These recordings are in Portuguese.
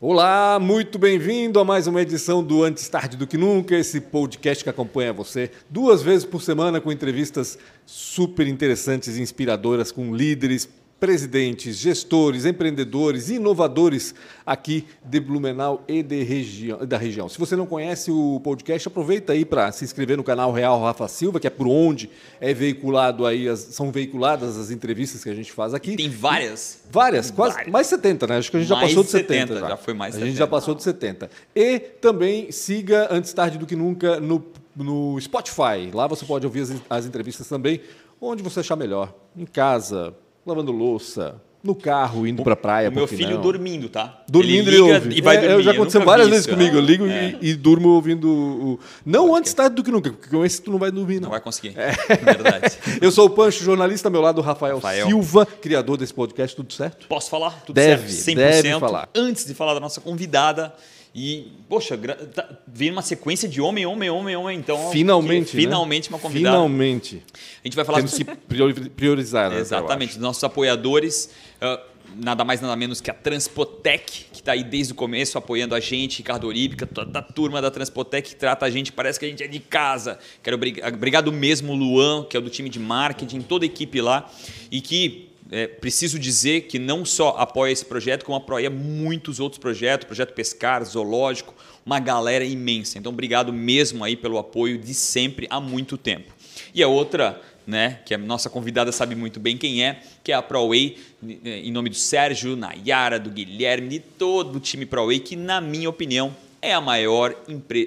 Olá, muito bem-vindo a mais uma edição do Antes Tarde do Que Nunca, esse podcast que acompanha você duas vezes por semana com entrevistas super interessantes e inspiradoras com líderes, presidentes, gestores, empreendedores, inovadores aqui de Blumenau e de região, da região. Se você não conhece o podcast, aproveita aí para se inscrever no canal Real Rafa Silva, que é por onde é veiculado aí as, são veiculadas as entrevistas que a gente faz aqui. Tem várias. Várias, quase várias. mais 70, né? Acho que a gente mais já passou de 70. 70. Já. já foi mais A 70. gente já passou de 70. E também siga antes tarde do que nunca no, no Spotify. Lá você pode ouvir as, as entrevistas também, onde você achar melhor. Em casa, lavando louça, no carro, indo para praia. O meu filho não? dormindo, tá? Dormindo ele ele liga ouve. e vai É, dormir. eu já Eu aconteceu várias vezes isso. comigo. Eu ligo É. e, e durmo ouvindo o. Não antes tarde do que nunca, porque com esse tu não vai dormir, não. Não vai conseguir. É. Verdade. Eu sou o Pancho, jornalista, ao meu lado o Rafael, Rafael. Silva, criador desse podcast, tudo certo? Posso falar? Tudo Deve, certo? 100%. deve falar. Antes de falar da nossa convidada. E, poxa, tá, vem uma sequência de homem, homem, homem, homem. Então, Finalmente. que- né? Finalmente uma convidada. Finalmente. A gente vai falar Temos que priori- priorizar, né? Exatamente, dos nossos apoiadores. ah, nada mais, nada menos que a Transpotec, que está aí desde o começo apoiando a gente, Ricardo Oríbica, toda a turma da Transpotec que trata a gente, parece que a gente é de casa. Quero obrig- obrigado mesmo, Luan, que é do time de marketing, toda a equipe lá, e que é, preciso dizer que não só apoia esse projeto, como apoia muitos outros projetos, projeto Pescar, Zoológico, uma galera imensa. Então, obrigado mesmo aí pelo apoio de sempre, há muito tempo. E a outra, né, que a nossa convidada sabe muito bem quem é, que é a ProWay, em nome do Sérgio, Nayara, do Guilherme, de todo o time ProWay, que na minha opinião é a maior,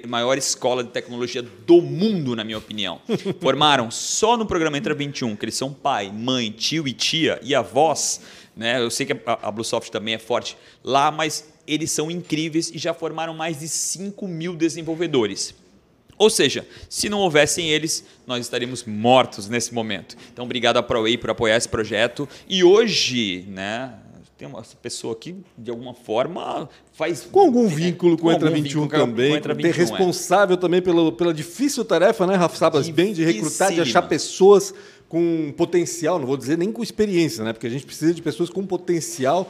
maior escola de tecnologia do mundo, na minha opinião. Formaram só no programa Entra 21, que eles são pai, mãe, tio e tia e avós. Né? Eu sei que a, a Bluesoft também é forte lá, mas eles são incríveis e já formaram mais de 5 mil desenvolvedores. Ou seja, se não houvessem eles, nós estaríamos mortos nesse momento. Então, obrigado à ProWay por apoiar esse projeto. E hoje, né, tem uma pessoa aqui, de alguma forma, faz... Com algum vínculo com, o Entra algum 21 vínculo com- também, com Entra ter 21, é. responsável também pelo, pela difícil tarefa, né, Rafa? Sabas, bem de recrutar, de achar pessoas com potencial, não vou dizer nem com experiência, né, porque a gente precisa de pessoas com potencial,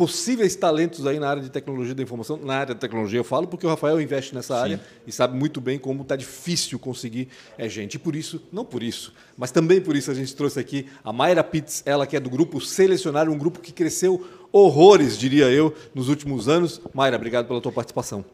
possíveis talentos aí na área de tecnologia da informação, na área da tecnologia eu falo, porque o Rafael investe nessa área e sabe muito bem como está difícil conseguir é, gente. E por isso, não por isso, mas também por isso a gente trouxe aqui a Mayra Pitts, ela que é do grupo Selecionário, um grupo que cresceu horrores, diria eu, nos últimos anos. Mayra, obrigado pela tua participação.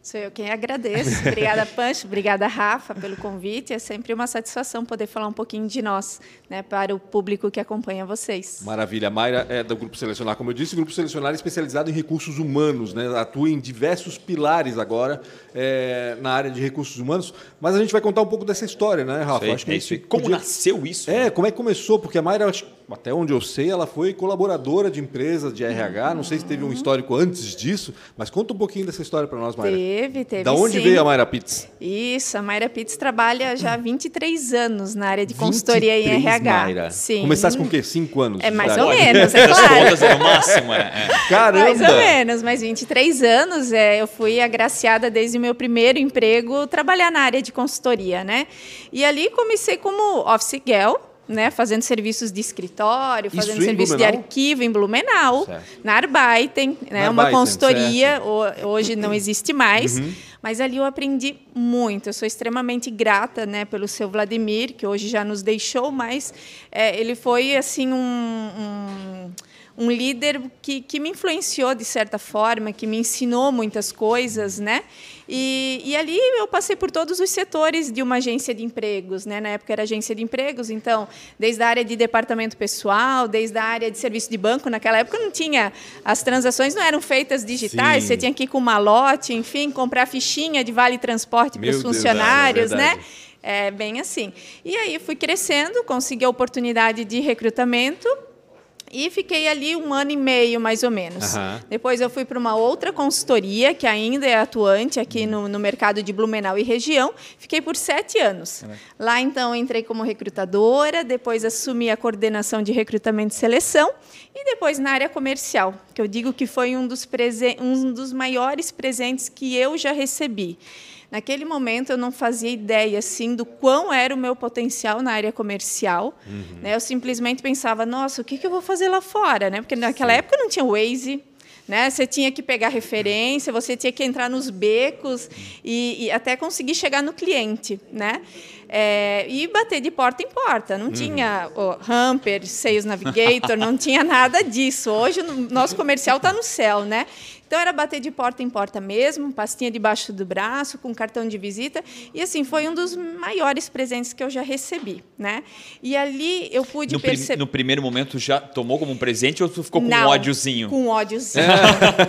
Sou eu quem agradeço. Obrigada, Pancho. Obrigada, Rafa, pelo convite. É sempre uma satisfação poder falar um pouquinho de nós, né, para o público que acompanha vocês. Maravilha. A Mayra é do Grupo Selecionar, como eu disse, o Grupo Selecionar é especializado em recursos humanos, né? atua em diversos pilares agora é, na área de recursos humanos, mas a gente vai contar um pouco dessa história, né, Rafa? Aí, Acho que é a isso gente Como podia- nasceu isso? É, como é que começou? Porque a Mayra, acho- até onde eu sei, ela foi colaboradora de empresas de RH, não sei se teve um histórico antes disso, mas conta um pouquinho dessa história para nós, Mayra. Teve, teve Da onde sim. veio a Mayra Pitts? Isso, a Mayra Pitts trabalha já há 23 anos na área de consultoria em 23, RH. Mayra. Sim. Começasse com o quê? Cinco anos? É mais ou menos, é As claro. contas é o máximo, é. é. Caramba! Mais ou menos, mas 23 anos, é, eu fui agraciada desde o meu primeiro emprego trabalhar na área de consultoria, né? E ali comecei como office girl, né, fazendo serviços de escritório, fazendo serviço de arquivo em Blumenau, Certo. na Arbeiten, né, Na uma Arbeiten, consultoria, ho- hoje não existe mais, Uhum. mas ali eu aprendi muito. Eu sou extremamente grata, né, pelo seu Vladimir, que hoje já nos deixou, mas é, ele foi assim um- um um líder que, que me influenciou de certa forma, que me ensinou muitas coisas, né? E, e ali eu passei por todos os setores de uma agência de empregos, né? Na época era agência de empregos, então desde a área de departamento pessoal, desde a área de serviço de banco, naquela época não tinha as transações não eram feitas digitais, Sim. você tinha que ir com malote, enfim, comprar fichinha de vale transporte para os Deus, funcionários, é né? É bem assim. E aí fui crescendo, consegui a oportunidade de recrutamento e fiquei ali um ano e meio, mais ou menos. Aham. Depois eu fui para uma outra consultoria, que ainda é atuante aqui no, no mercado de Blumenau e região. Fiquei por sete anos. Lá, então, entrei como recrutadora, depois assumi a coordenação de recrutamento e seleção, e depois na área comercial, que eu digo que foi um dos, presen- um dos maiores presentes que eu já recebi. Naquele momento eu não fazia ideia assim do quão era o meu potencial na área comercial. Né? Eu simplesmente pensava, nossa, o que, que eu vou fazer lá fora? Né? Porque naquela época não tinha Waze, Né? Você tinha que pegar referência, você tinha que entrar nos becos e, e até conseguir chegar no cliente. Né? É, e bater de porta em porta. Não uhum. tinha o Hamper, Sales Navigator, não tinha nada disso. Hoje o nosso comercial está no céu, né? Então era bater de porta em porta mesmo, pastinha debaixo do braço, com cartão de visita. E assim, foi um dos maiores presentes que eu já recebi, né? E ali eu pude no perceber. Prim, no primeiro momento já tomou como um presente ou tu ficou com Não, um ódiozinho? Com um ódiozinho.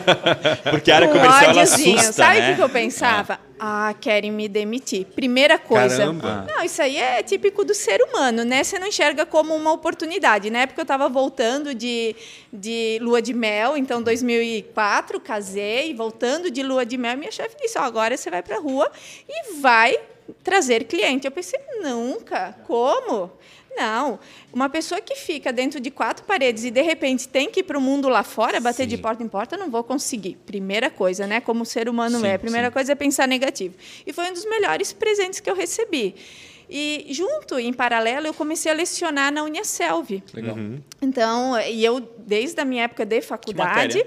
Porque a área com comercial ela assusta, Sabe o né? que eu pensava? Ah. querem me demitir. Primeira coisa. Caramba. Não, isso aí é típico do ser humano, né? Você não enxerga como uma oportunidade. Na época eu estava voltando de, de lua de mel, então 2004, casei, voltando de lua de mel, minha chefe disse: oh, agora você vai para a rua e vai trazer cliente. Eu pensei: nunca, como? Não. Uma pessoa que fica dentro de quatro paredes e de repente tem que ir para o mundo lá fora, bater sim. de porta em porta, não vou conseguir. Primeira coisa, né? Como ser humano sim, é. Primeira sim. coisa é pensar negativo. E foi um dos melhores presentes que eu recebi. E junto, em paralelo, eu comecei a lecionar na Uniaselv. Legal. Uhum. Então, e eu desde a minha época de faculdade,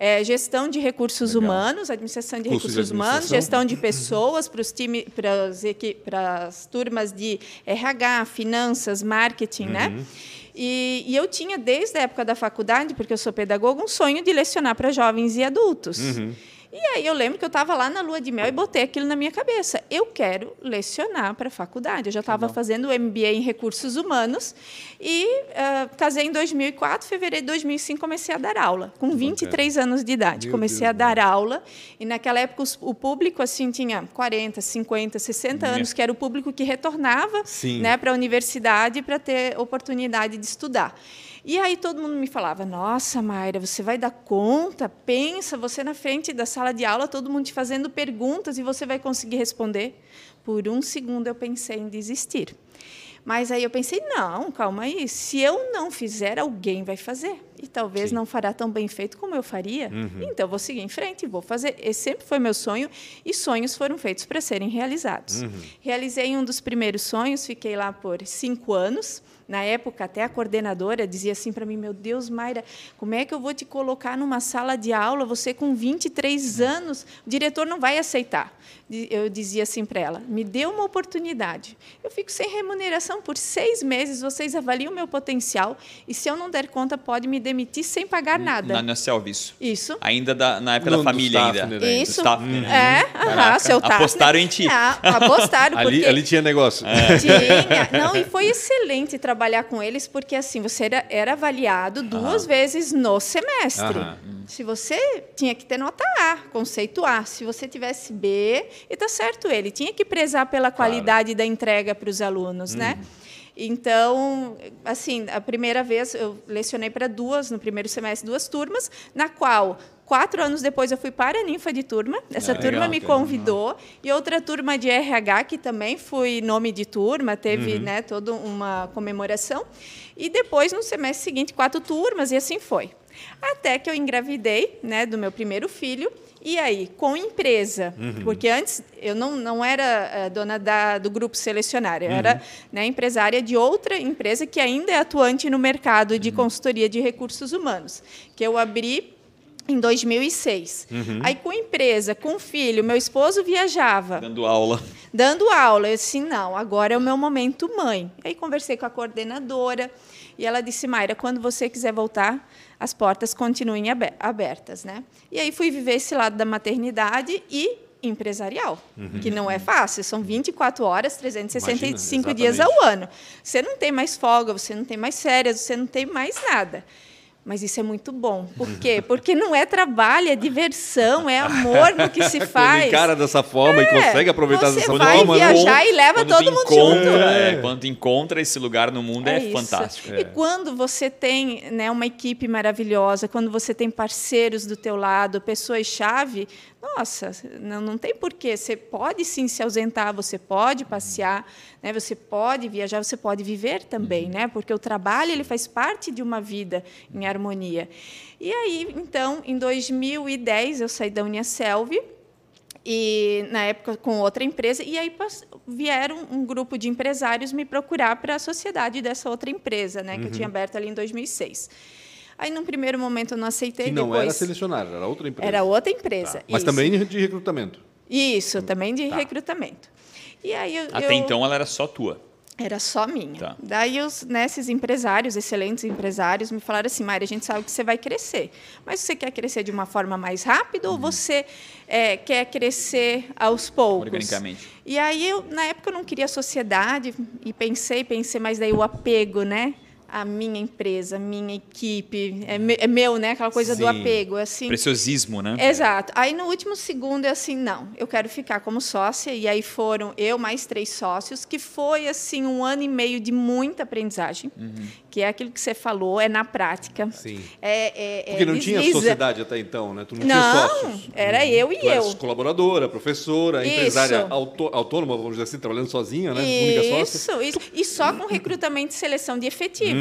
é, gestão de recursos Legal. humanos, administração de Curso recursos de humanos, gestão de pessoas para os times, para as turmas de RH, finanças, marketing, né? uhum. né? E, e, eu tinha desde a época da faculdade, porque eu sou pedagoga, um sonho de lecionar para jovens e adultos. Uhum. E aí eu lembro que eu estava lá na lua de mel e botei aquilo na minha cabeça. Eu quero lecionar para a faculdade. Eu já estava fazendo o MBA em recursos humanos e uh, casei em 2004, fevereiro de 2005 comecei a dar aula, com 23 anos de idade. Meu comecei Deus a dar Deus. aula e naquela época o público assim tinha 40, 50, 60 anos, que era o público que retornava né, para a universidade para ter oportunidade de estudar. E aí todo mundo me falava: Nossa, Mayra, você vai dar conta? Pensa, você na frente da sala de aula, todo mundo te fazendo perguntas e você vai conseguir responder? Por um segundo eu pensei em desistir. Mas aí eu pensei: não, calma aí. Se eu não fizer, alguém vai fazer. E talvez Sim. não fará tão bem feito como eu faria. Uhum. Então, vou seguir em frente e vou fazer. Esse sempre foi meu sonho. E sonhos foram feitos para serem realizados. Uhum. Realizei um dos primeiros sonhos, fiquei lá por cinco anos. Na época, até a coordenadora dizia assim para mim: Meu Deus, Mayra, como é que eu vou te colocar numa sala de aula, você com 23 anos? O diretor não vai aceitar. Eu dizia assim para ela: Me dê uma oportunidade. Eu fico sem remuneração por seis meses, vocês avaliam o meu potencial e, se eu não der conta, pode me demitir sem pagar nada. Na, na Selvis. Isso. Ainda da, na época não, da família, ainda. Né? Isso. Uhum. É, aham, seu Apostaram em ti. É, apostaram. ali, ali tinha negócio. É. Tinha. Não, e foi excelente trabalhar trabalhar com eles porque assim você era, era avaliado duas vezes no semestre. Se você tinha que ter nota A, conceito A, se você tivesse B, e tá certo ele tinha que prezar pela qualidade claro. da entrega para os alunos, né? uhum. né? Então, assim, a primeira vez eu lecionei para duas, no primeiro semestre, duas turmas, na qual Quatro anos depois eu fui para a ninfa de turma. Essa é, turma legal, me convidou. E outra turma de RH, que também fui nome de turma, teve uhum. né, toda uma comemoração. E depois, no semestre seguinte, quatro turmas, e assim foi. Até que eu engravidei né, do meu primeiro filho. E aí, com empresa, uhum. porque antes eu não, não era uh, dona da, do grupo selecionário, eu uhum. era né, empresária de outra empresa que ainda é atuante no mercado de uhum. consultoria de recursos humanos, que eu abri em 2006. Uhum. Aí, com empresa, com filho, meu esposo viajava. Dando aula. Dando aula. Eu disse, não, agora é o meu momento mãe. Aí, conversei com a coordenadora e ela disse, Mayra, quando você quiser voltar, as portas continuem abertas. Né? E aí, fui viver esse lado da maternidade e empresarial, uhum. que não é fácil, são 24 horas, 365 Imagina, dias ao ano. Você não tem mais folga, você não tem mais férias, você não tem mais nada. Mas isso é muito bom. Por quê? Porque não é trabalho, é diversão, é amor no que se faz. Quando encara dessa forma é, e consegue aproveitar dessa forma. Você vai viajar e leva todo mundo junto. É, quando encontra esse lugar no mundo é, é fantástico. E quando você tem né, uma equipe maravilhosa, quando você tem parceiros do teu lado, pessoas-chave, nossa, não, não tem porquê. Você pode sim se ausentar, você pode passear, né? você pode viajar, você pode viver também, uhum. né? porque o trabalho ele faz parte de uma vida em harmonia. E aí, então, em 2010, eu saí da Uniaselv, e na época com outra empresa e aí vieram um grupo de empresários me procurar para a sociedade dessa outra empresa né que uhum. eu tinha aberto ali em 2006 Aí, num primeiro momento, eu não aceitei. Que não depois... era selecionária, era outra empresa. Era outra empresa. Tá. Mas também de recrutamento. Isso, também de Tá. recrutamento. E aí eu, Até eu- então ela era só tua. Era só minha. Tá. Daí os, né, esses empresários, excelentes empresários, me falaram assim, Mari, a gente sabe que você vai crescer, mas você quer crescer de uma forma mais rápida ou você é, quer crescer aos poucos? Organicamente. E aí, eu, na época, eu não queria sociedade e pensei, pensei, mas daí o apego, né? A minha empresa, a minha equipe, é, me- é meu, né? Aquela coisa do Sim. apego, assim. Preciosismo, né? Exato. Aí no último segundo é assim, não, eu quero ficar como sócia. E aí foram eu mais três sócios, que foi assim um ano e meio de muita aprendizagem, que é aquilo que você falou, é na prática. Sim. É, é, é Porque não tinha sociedade até então, né? Tu não, Não, tinha sócios. era eu e Tu eras eu. colaboradora, professora, Isso. empresária autô- autônoma, vamos dizer assim, trabalhando sozinha, né? Única sócia. Isso, isso. E só com recrutamento e seleção de efetivos. Uhum.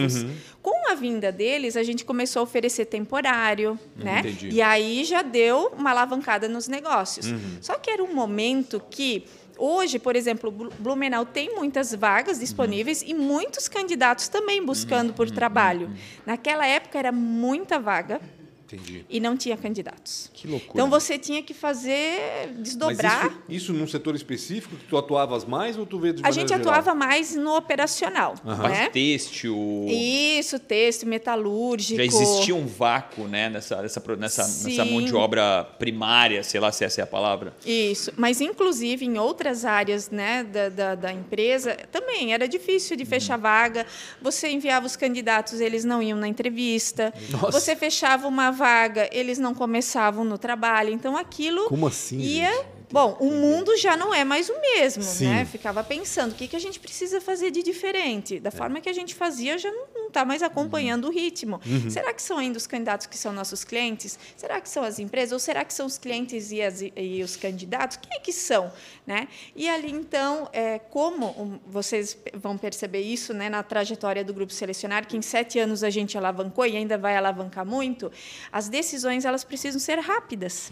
Com a vinda deles, a gente começou a oferecer temporário, né? Entendi. E aí já deu uma alavancada nos negócios. Uhum. Só que era um momento que Hoje, por exemplo, Blu- Blumenau tem muitas vagas disponíveis e muitos candidatos também buscando por trabalho. Naquela época era muita vaga Entendi. e não tinha candidatos. Que loucura. Então você tinha que fazer desdobrar. Mas isso, isso num setor específico que tu atuavas mais ou tu vê de A gente geral? atuava mais no operacional, Parte né? têxtil. Isso, texto, metalúrgico. Já existia um vácuo, né, nessa, nessa, nessa, nessa mão de obra primária, sei lá se essa é a palavra. Isso, mas inclusive em outras áreas né, da, da, da empresa também era difícil de fechar vaga. Você enviava os candidatos, eles não iam na entrevista. Nossa. Você fechava uma vaga, eles não começavam no trabalho. Então aquilo Como assim, ia. gente? Bom, o mundo já não é mais o mesmo, Sim. né? Ficava pensando o que, que a gente precisa fazer de diferente. É. Da forma que a gente fazia, já não está mais acompanhando o ritmo. Uhum. Será que são ainda os candidatos que são nossos clientes? Será que são as empresas? Ou será que são os clientes e, as- e os candidatos? Quem é que são? Né? E ali, então, é, como vocês vão perceber isso né, na trajetória do Grupo Selecionar, que em sete anos a gente alavancou e ainda vai alavancar muito, as decisões elas precisam ser rápidas.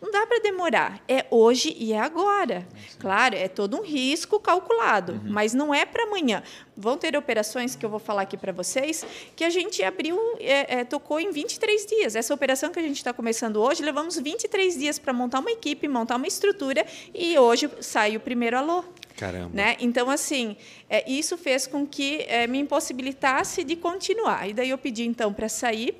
Não dá para demorar. É hoje e é agora. Claro, é todo um risco calculado, mas não é para amanhã. Vão ter operações que eu vou falar aqui para vocês que a gente abriu, é, é, tocou em 23 dias. Essa operação que a gente está começando hoje, levamos 23 dias para montar uma equipe, montar uma estrutura e hoje sai o primeiro alô. Caramba. Né? Então, assim, é, isso fez com que é, me impossibilitasse de continuar. E daí eu pedi, então, para sair.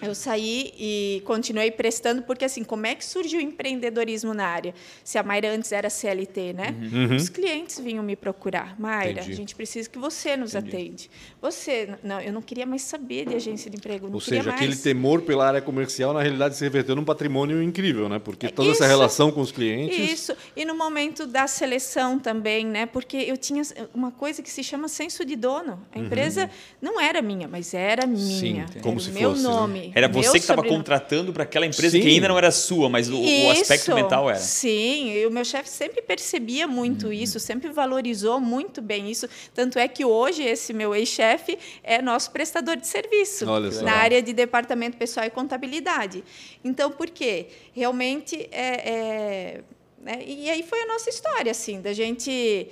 Eu saí e continuei prestando, porque assim, como é que surgiu o empreendedorismo na área? Se a Mayra antes era CLT, né? Os clientes vinham me procurar. Mayra, Uhum. Entendi. a gente precisa que você nos atende. Você, não, eu não queria mais saber de agência de emprego, não Ou seja, mais. aquele temor pela área comercial, na realidade, se reverteu num patrimônio incrível, né? Porque toda essa Isso. relação com os clientes. Isso. E no momento da seleção também, né? Porque eu tinha uma coisa que se chama senso de dono. A empresa não era minha, mas era minha. Uhum. como era se meu fosse, né? Era meu você que estava sobrenome. contratando para aquela empresa Sim. que ainda não era sua, mas o, o aspecto mental era. Sim, e o meu chefe sempre percebia muito Uhum. isso, sempre valorizou muito bem isso. Tanto é que hoje esse meu ex-chefe é nosso prestador de serviço Olha só. na área de departamento pessoal e contabilidade. Então, por quê? Realmente é, é- né? E aí foi a nossa história, assim, da gente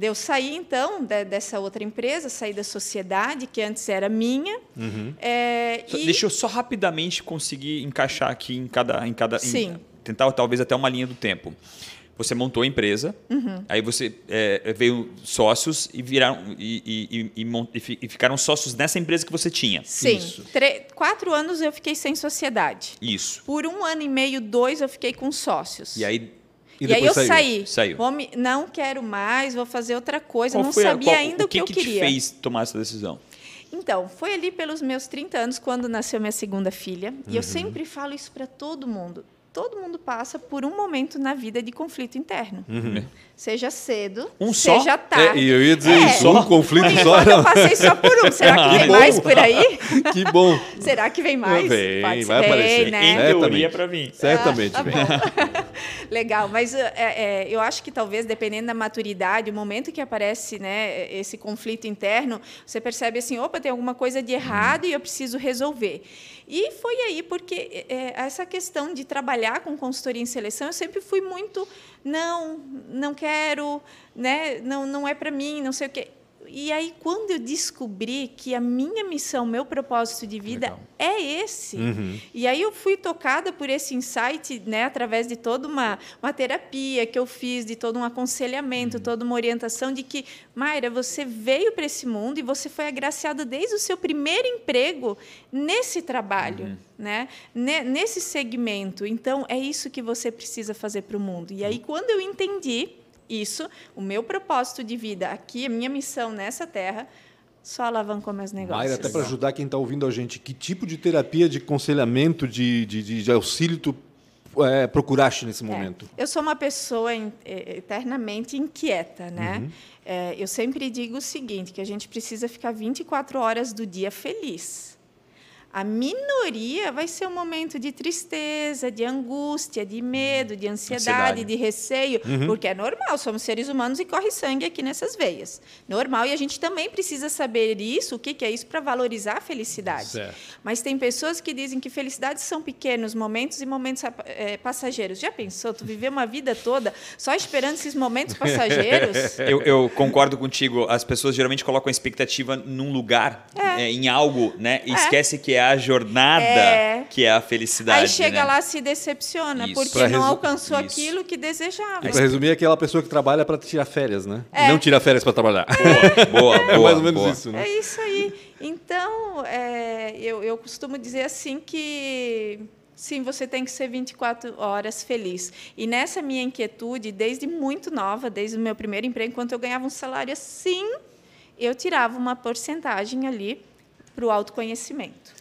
eu sair então de- dessa outra empresa, sair da sociedade que antes era minha. Uhum. é, e- Deixa eu só rapidamente conseguir encaixar aqui em cada. Em cada em- Sim. tentar talvez até uma linha do tempo. Você montou a empresa, Uhum. aí você é, veio sócios e viraram e, e- e- e ficaram sócios nessa empresa que você tinha. Sim, quatro anos eu fiquei sem sociedade. Isso. Por um ano e meio, dois, eu fiquei com sócios. E aí E E, aí eu saiu. saí. Saiu. Vou me- não quero mais, vou fazer outra coisa. qual não foi sabia qual- ainda o que, eu que queria. te fez tomar essa decisão? Então, foi ali pelos meus 30 anos, quando nasceu minha segunda filha. E Uhum. eu sempre falo isso para todo mundo. Todo mundo passa por um momento na vida de conflito interno. Seja cedo, Um só? seja É, tarde. e eu ia dizer É. isso, um conflito só. eu passei só por um. Será que Que vem bom. mais por aí? Que bom. Será que vem mais? Vem, Pode vai aparecer. né? Em Certamente. teoria para mim. Certamente. Ah, tá. Legal, mas é, é, eu acho que talvez, dependendo da maturidade, o momento que aparece né, esse conflito interno, você percebe assim, opa, tem alguma coisa de errado e eu preciso resolver. E foi aí, porque é, essa questão de trabalhar com consultoria em seleção, eu sempre fui muito, não, não quero, né, não, não é para mim, não sei o quê. E aí quando eu descobri que a minha missão, meu propósito de vida Legal. é esse, uhum. e aí eu fui tocada por esse insight, né, através de toda uma, uma terapia que eu fiz, de todo um aconselhamento, uhum. toda uma orientação de que, Mayra, você veio para esse mundo e você foi agraciada desde o seu primeiro emprego nesse trabalho, uhum. né, nesse segmento. Então é isso que você precisa fazer para o mundo. E aí quando eu entendi isso, o meu propósito de vida aqui, a minha missão nessa terra, só alavancou meus negócios. Mayra, até para ajudar quem está ouvindo a gente, que tipo de terapia, de aconselhamento, de, de, de auxílio tu é, procuraste nesse é, momento? Eu sou uma pessoa eternamente inquieta, né? Uhum. É, eu sempre digo o seguinte, que a gente precisa ficar 24 horas do dia feliz. A minoria vai ser um momento de tristeza, de angústia, de medo, de ansiedade, ansiedade. de receio, uhum. porque é normal, somos seres humanos e corre sangue aqui nessas veias. Normal, e a gente também precisa saber isso, o que é isso, para valorizar a felicidade. Certo. Mas tem pessoas que dizem que felicidades são pequenos momentos e momentos é, passageiros. Já pensou? Tu viver uma vida toda só esperando esses momentos passageiros? eu, eu, concordo contigo. As pessoas geralmente colocam a expectativa num lugar, é. É, em algo, né? E é. esquece que é a jornada é. que é a felicidade. Aí chega né? lá se decepciona, isso. porque pra não alcançou isso. aquilo que desejava. Para resumir, é aquela pessoa que trabalha para tirar férias, né? É. Não tira férias para trabalhar. Boa, boa, É mais ou menos boa. isso, né? É isso aí. Então, é, eu, eu costumo dizer assim que Sim, você tem que ser 24 horas feliz. E nessa minha inquietude, desde muito nova, desde o meu primeiro emprego, enquanto eu ganhava um salário assim, eu tirava uma porcentagem ali para o autoconhecimento.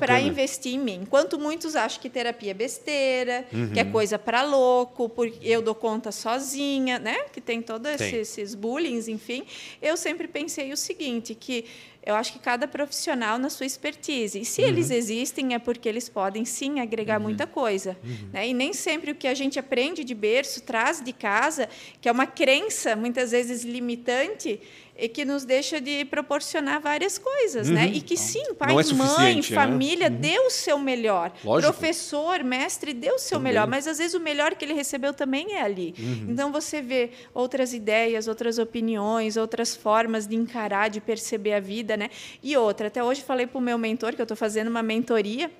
Para investir em mim. Enquanto muitos acham que terapia é besteira, uhum. que é coisa para louco, porque eu dou conta sozinha, né? Que tem todos esses, esses bullying, enfim. Eu sempre pensei o seguinte, que eu acho que cada profissional na sua expertise. E se uhum. eles existem, é porque eles podem sim agregar uhum. muita coisa. Uhum. Né? E nem sempre o que a gente aprende de berço traz de casa, que é uma crença muitas vezes limitante, e que nos deixa de proporcionar várias coisas, né? uhum. né? E que sim, pai, é mãe, né? família né? deu o seu melhor, Lógico. professor, mestre deu o seu também. melhor, mas às vezes o melhor que ele recebeu também é ali. Uhum. Então você vê outras ideias, outras opiniões, outras formas de encarar, de perceber a vida, né? E outra, até hoje falei para o meu mentor que eu estou fazendo uma mentoria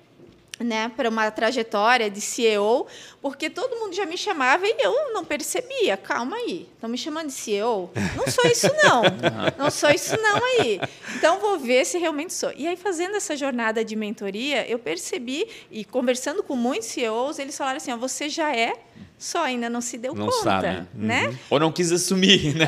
né, para uma trajetória de CEO, porque todo mundo já me chamava e eu não percebia. Calma aí, estão me chamando de CEO? Não sou isso não, não sou isso não aí. Então vou ver se realmente sou. E aí fazendo essa jornada de mentoria, eu percebi e conversando com muitos CEOs, eles falaram assim: ó, você já é só ainda não se deu não conta, sabe. né? Uhum. Ou não quis assumir, né?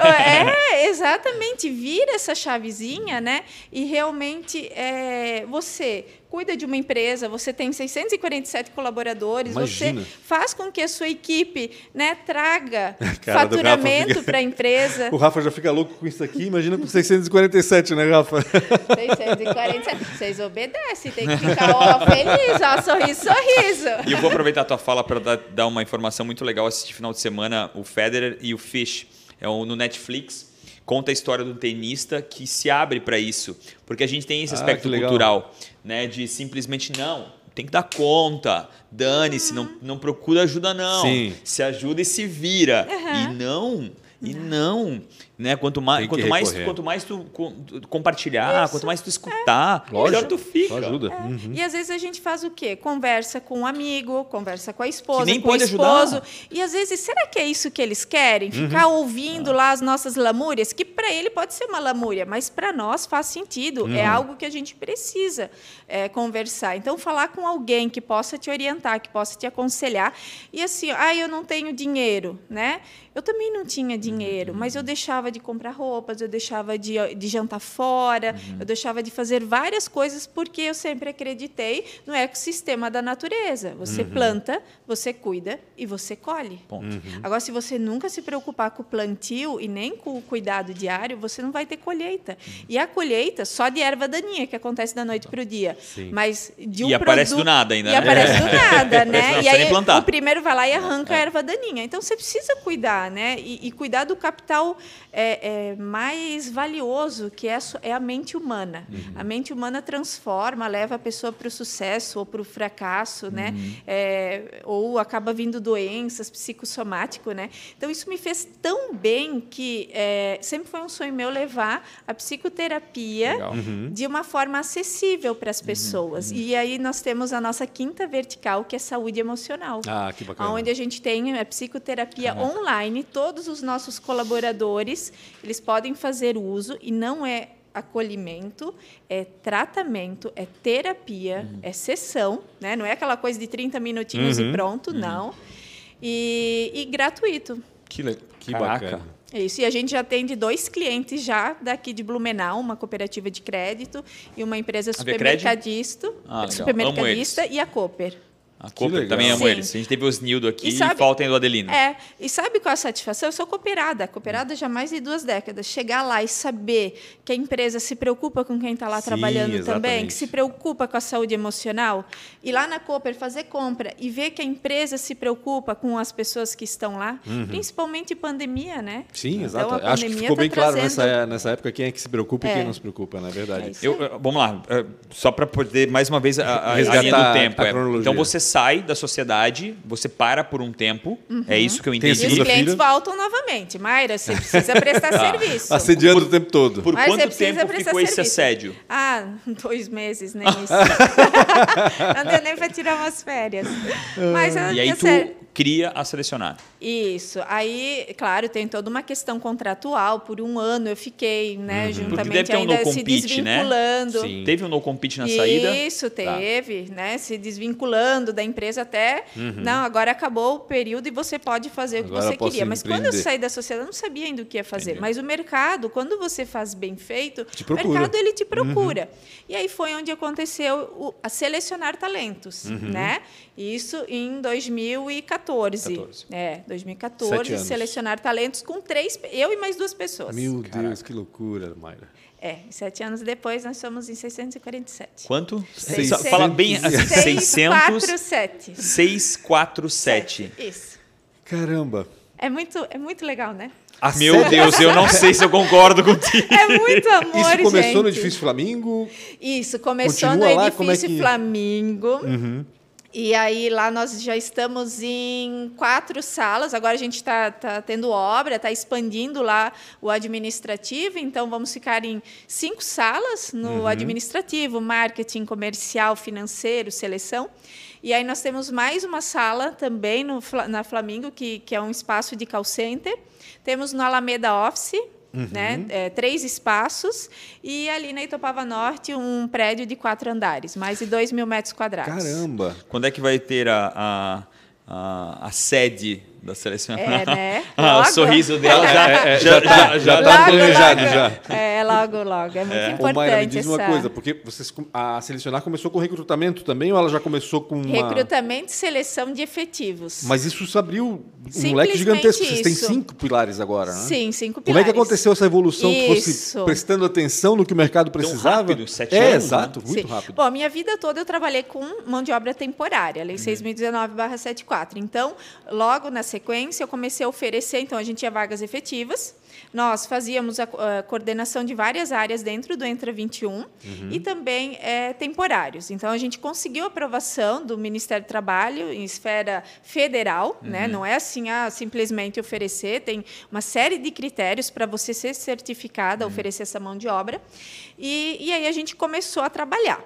É, exatamente. Vira essa chavezinha, né? E realmente é, você cuida de uma empresa, você tem 647 colaboradores, Imagina. você faz com que a sua equipe né, traga faturamento para a empresa. O Rafa já fica louco com isso aqui, imagina com 647, né, Rafa? 647. Vocês obedecem, tem que ficar ó, feliz, ó, sorriso, sorriso. E eu vou aproveitar a tua fala para dar uma informação muito legal. Assisti final de semana o Federer e o Fish, é no Netflix conta a história do tenista que se abre para isso, porque a gente tem esse ah, aspecto cultural, né, de simplesmente não, tem que dar conta, dane-se, não, não procura ajuda não, Sim. se ajuda e se vira, uhum. e não e não, né? Quanto mais, quanto mais, quanto mais tu compartilhar, Isso. quanto mais tu escutar, é. melhor tu fica. ajuda. É. Uhum. E às vezes a gente faz o quê? Conversa com um amigo, conversa com a esposa, que nem com pode o esposo. Ajudar. E às vezes, será que é isso que eles querem? Uhum. Ficar ouvindo ah. lá as nossas lamúrias, que para ele pode ser uma lamúria, mas para nós faz sentido. É uhum. É algo que a gente precisa é, conversar. Então, falar com alguém que possa te orientar, que possa te aconselhar. E assim, ah, eu não tenho dinheiro, né? Eu também não tinha dinheiro, mas eu deixava de comprar roupas, eu deixava de, de jantar fora, uhum. eu deixava de fazer várias coisas porque eu sempre acreditei no ecossistema da natureza. Você uhum. planta, você cuida e você colhe. Uhum. Agora, se você nunca se preocupar com o plantio e nem com o cuidado diário, você não vai ter colheita. Uhum. E a colheita só de erva daninha, que acontece da noite para o dia. Sim. Mas de um e aparece do nada ainda. E né? aparece do nada, né? e aí o primeiro vai lá e arranca a erva daninha. Então, você precisa cuidar cuidar, né? E, e cuidar do capital é, é, mais valioso, que é a, é a mente humana. Uhum. A mente humana transforma, leva a pessoa para o sucesso ou para o fracasso, né? uhum. né? É, ou acaba vindo doenças psicossomático, né? Então isso me fez tão bem que é, sempre foi um sonho meu levar a psicoterapia uhum. de uma forma acessível para as uhum. pessoas. Uhum. E aí nós temos a nossa quinta vertical, que é saúde emocional. Ah, que bacana. Onde a gente tem a psicoterapia online, todos os nossos colaboradores, eles podem fazer uso e não é acolhimento, é tratamento, é terapia, uhum. é sessão, né? não é aquela coisa de 30 minutinhos uhum. e pronto, uhum. não. E, e, gratuito. Que, que bacana. É isso, e a gente já atende dois clientes já daqui de Blumenau, uma cooperativa de crédito e uma empresa supermercadista, ah, supermercadista e a Cooper. A Cooper também amo Sim. eles. A gente teve o Osnildo aqui e, sabe, e falta ainda o Adelino. É, e sabe qual é a satisfação? Eu sou cooperada, cooperada já há mais de duas décadas. Chegar lá e saber que a empresa se preocupa com quem está lá Sim, trabalhando exatamente. também, que se preocupa com a saúde emocional, e lá na Cooper fazer compra e ver que a empresa se preocupa com as pessoas que estão lá, uhum. principalmente pandemia, né? Sim, então, exato. Acho que ficou tá bem trazendo... claro nessa, nessa época quem é que se preocupa e quem é. não se preocupa, não é verdade? É eu, vamos lá, é, só para poder mais uma vez a, a, a linha do tempo. É. Então você sai da sociedade você para por um tempo. Uhum. É isso que eu entendi. E os clientes filha? voltam novamente. Mayra, você precisa prestar ah, serviço. Assediando por, o tempo todo. Por quanto tempo ficou serviço. esse assédio? Ah, dois meses, nem isso. Não deu nem para tirar umas férias. Mas, e aí tu sério cria a selecionar. Isso. Aí, claro, tem toda uma questão contratual. Por um ano eu fiquei, né, uhum. juntamente ainda um se né? desvinculando. Né? Teve um no compete na saída? Isso, tá. teve, tá. né? Se desvinculando da empresa até. Uhum. Não, agora acabou o período e você pode fazer agora o que você queria. Mas quando eu saí da sociedade, eu não sabia ainda o que ia fazer. Entendi. Mas o mercado, quando você faz bem feito, o mercado ele te procura. Uhum. E aí foi onde aconteceu o, a selecionar talentos, uhum. né? Isso em 2014. 14. É, 2014, selecionar talentos com três, eu e mais duas pessoas. Meu Caraca. Deus, que loucura, Mayra. É, sete anos depois nós somos em 647. Quanto? 600. Fala bem assim, 647. 647. Isso. Caramba. É muito, é muito legal, né? Ah, meu Deus, eu não sei se eu concordo contigo. É muito amor, Isso começou gente. no Edifício Flamingo? Isso, começou Continua no Edifício lá, é que... Flamingo. Uhum. E aí lá nós já estamos em quatro salas. Agora a gente está tá tendo obra, está expandindo lá o administrativo. Então vamos ficar em cinco salas no uhum. administrativo, marketing, comercial, financeiro, seleção. E aí nós temos mais uma sala também no, na Flamingo, que, que é um espaço de call center. Temos no Alameda Office, Uhum. Né? É, três espaços e ali na Itopava Norte um prédio de quatro andares, mais de dois mil metros quadrados. Caramba! Quando é que vai ter a, a, a, a sede da seleção. É, né? ah, o sorriso dela já, é, é, já, já, já tá planejado já. É, logo, logo. É muito é. importante. Ô, Mayra, me diz essa... uma coisa, porque vocês, a selecionar começou com recrutamento também ou ela já começou com uma... Recrutamento e seleção de efetivos. Mas isso abriu um leque gigantesco. Vocês têm cinco pilares agora, né? Sim, cinco pilares. Como é que aconteceu essa evolução? Isso. Que fosse prestando atenção no que o mercado precisava? Tão rápido, sete é, anos. É, exato, né? muito Sim. rápido. Bom, a minha vida toda eu trabalhei com mão de obra temporária, lei uhum. 6.019-74. Então, logo na sequência, eu comecei a oferecer, então a gente tinha vagas efetivas, nós fazíamos a, a coordenação de várias áreas dentro do Entra 21 uhum. e também é, temporários. Então a gente conseguiu aprovação do Ministério do Trabalho em esfera federal, né? uhum. né? não é assim ah, simplesmente oferecer, tem uma série de critérios para você ser certificada uhum. oferecer essa mão de obra. E, e aí a gente começou a trabalhar.